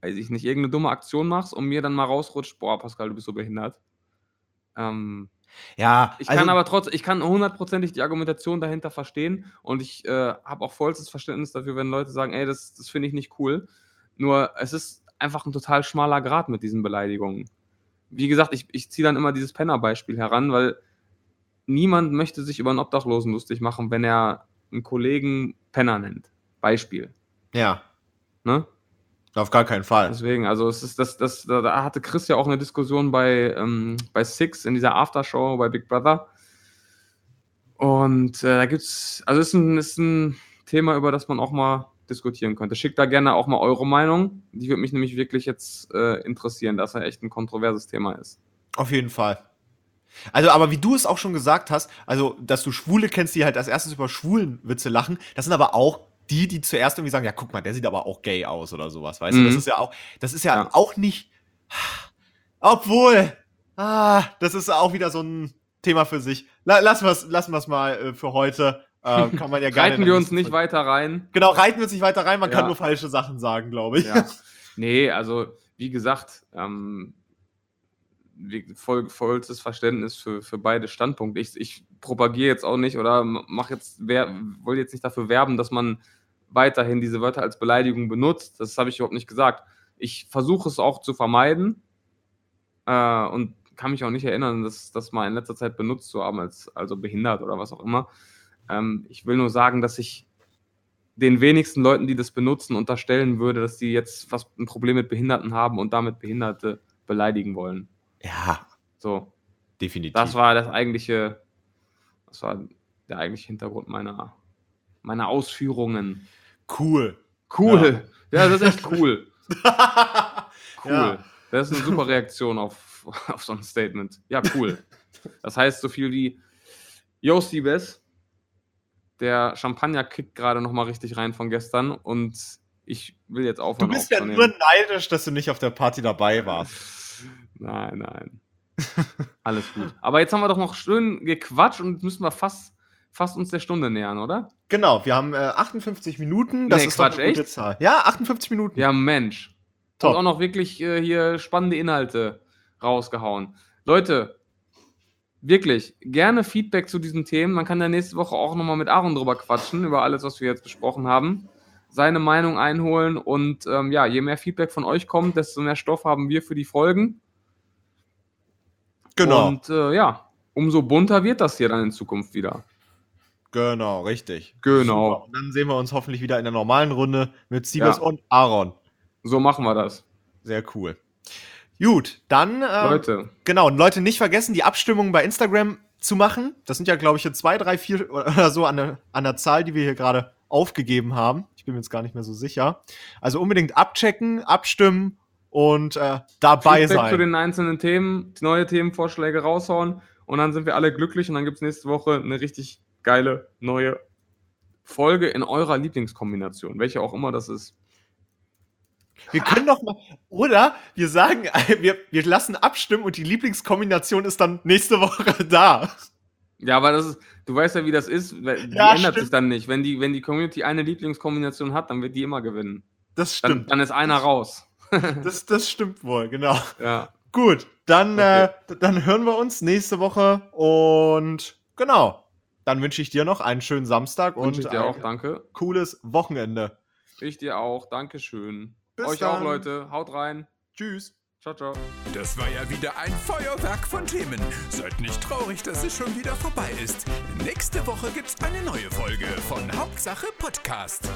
weiß ich nicht, irgendeine dumme Aktion machst und mir dann mal rausrutscht, boah, Pascal, du bist so behindert. Ähm, Ja, ich also, kann aber trotzdem, ich kann hundertprozentig die Argumentation dahinter verstehen und ich äh, habe auch vollstes Verständnis dafür, wenn Leute sagen, ey, das, das finde ich nicht cool. Nur es ist einfach ein total schmaler Grad mit diesen Beleidigungen. Wie gesagt, ich, ich ziehe dann immer dieses Penner-Beispiel heran, weil niemand möchte sich über einen Obdachlosen lustig machen, wenn er einen Kollegen Penner nennt. Beispiel. ja, Ne? auf gar keinen Fall. Deswegen, also es ist das, das, da hatte Chris ja auch eine Diskussion bei, ähm, bei Six in dieser Aftershow bei Big Brother. Und äh, da gibt's, also es ist ein, ist ein Thema, über das man auch mal diskutieren könnte. Schickt da gerne auch mal eure Meinung. Die würde mich nämlich wirklich jetzt äh, interessieren, da es ja echt ein kontroverses Thema ist. Auf jeden Fall. Also, aber wie du es auch schon gesagt hast, also, dass du Schwule kennst, die halt als erstes über Schwulenwitze lachen, das sind aber auch die, die zuerst irgendwie sagen, ja, guck mal, der sieht aber auch gay aus oder sowas, weißt du? Das Mhm. ist ja auch, das ist ja, Ja. auch nicht, obwohl, ah, das ist auch wieder so ein Thema für sich. La lassen wir es lassen wir's mal äh, für heute. Ähm, kann man ja gerne. Reiten wir uns nicht weiter rein. Genau, reiten wir uns nicht weiter rein, man kann Ja. nur falsche Sachen sagen, glaube ich. Ja. Nee, also wie gesagt, ähm, voll, vollstes Verständnis für, für beide Standpunkte. Ich, ich propagiere jetzt auch nicht oder mach jetzt, wer, will jetzt nicht dafür werben, dass man weiterhin diese Wörter als Beleidigung benutzt. Das habe ich überhaupt nicht gesagt. Ich versuche es auch zu vermeiden äh, und kann mich auch nicht erinnern, das, das mal in letzter Zeit benutzt zu haben, als also behindert oder was auch immer. Ähm, ich will nur sagen, dass ich den wenigsten Leuten, die das benutzen, unterstellen würde, dass die jetzt was ein Problem mit Behinderten haben und damit Behinderte beleidigen wollen. Ja, So, definitiv. das war das eigentliche, das war der eigentliche Hintergrund meiner, meiner Ausführungen. cool. Cool. Ja, das ist echt cool. Cool. Ja. Das ist eine super Reaktion auf, auf so ein Statement. Ja, cool. Das heißt so viel wie, Yo, Siebes, der Champagner kickt gerade noch mal richtig rein von gestern und ich will jetzt Du aufhören bist ja nur neidisch, dass du nicht auf der Party dabei warst. Nein, nein. Alles gut. Aber jetzt haben wir doch noch schön gequatscht und müssen wir fast, fast uns der Stunde nähern, oder? Genau, wir haben äh, 58 Minuten. Das Nee, ist Quatsch, doch eine gute echt? Zahl. Ja, 58 Minuten. Ja, Mensch. Top. Und auch noch wirklich äh, hier spannende Inhalte rausgehauen. Leute, wirklich, gerne Feedback zu diesen Themen. Man kann ja nächste Woche auch nochmal mit Aaron drüber quatschen, über alles, was wir jetzt besprochen haben. Seine Meinung einholen und ähm, ja, je mehr Feedback von euch kommt, desto mehr Stoff haben wir für die Folgen. Genau, Und äh, ja, umso bunter wird das hier dann in Zukunft wieder. genau, richtig. Genau. Super. Und dann sehen wir uns hoffentlich wieder in der normalen Runde mit Siebes Ja. und Aaron. So machen wir das. Sehr cool. Gut, dann, ähm, Leute, genau, und Leute, nicht vergessen, die Abstimmung bei Instagram zu machen. Das sind ja, glaube ich, jetzt zwei, drei, vier oder so an der, an der Zahl, die wir hier gerade aufgegeben haben. Ich bin mir jetzt gar nicht mehr so sicher. Also unbedingt abchecken, abstimmen und äh, dabei Feedback sein. zu den einzelnen Themen, neue Themenvorschläge raushauen und dann sind wir alle glücklich und dann gibt es nächste Woche eine richtig geile neue Folge in eurer Lieblingskombination, welche auch immer das ist. Wir können doch mal, oder wir sagen, wir, wir lassen abstimmen und die Lieblingskombination ist dann nächste Woche da. Ja, aber das ist, du weißt ja, wie das ist, die Ja, ändert stimmt. sich dann nicht. Wenn die, wenn die Community eine Lieblingskombination hat, dann wird die immer gewinnen. Das Dann, stimmt. dann ist einer raus. Das, das stimmt wohl, genau. Ja, Gut, dann, Okay. äh, dann hören wir uns nächste Woche und genau. Dann wünsche ich dir noch einen schönen Samstag wünsche und ich dir ein auch, danke. cooles Wochenende. Ich dir auch, Dankeschön. Bis Euch dann. auch, Leute. Haut rein. Tschüss. Ciao, ciao. Das war ja wieder ein Feuerwerk von Themen. Seid nicht traurig, dass es schon wieder vorbei ist. Nächste Woche gibt's eine neue Folge von Hauptsache Podcast.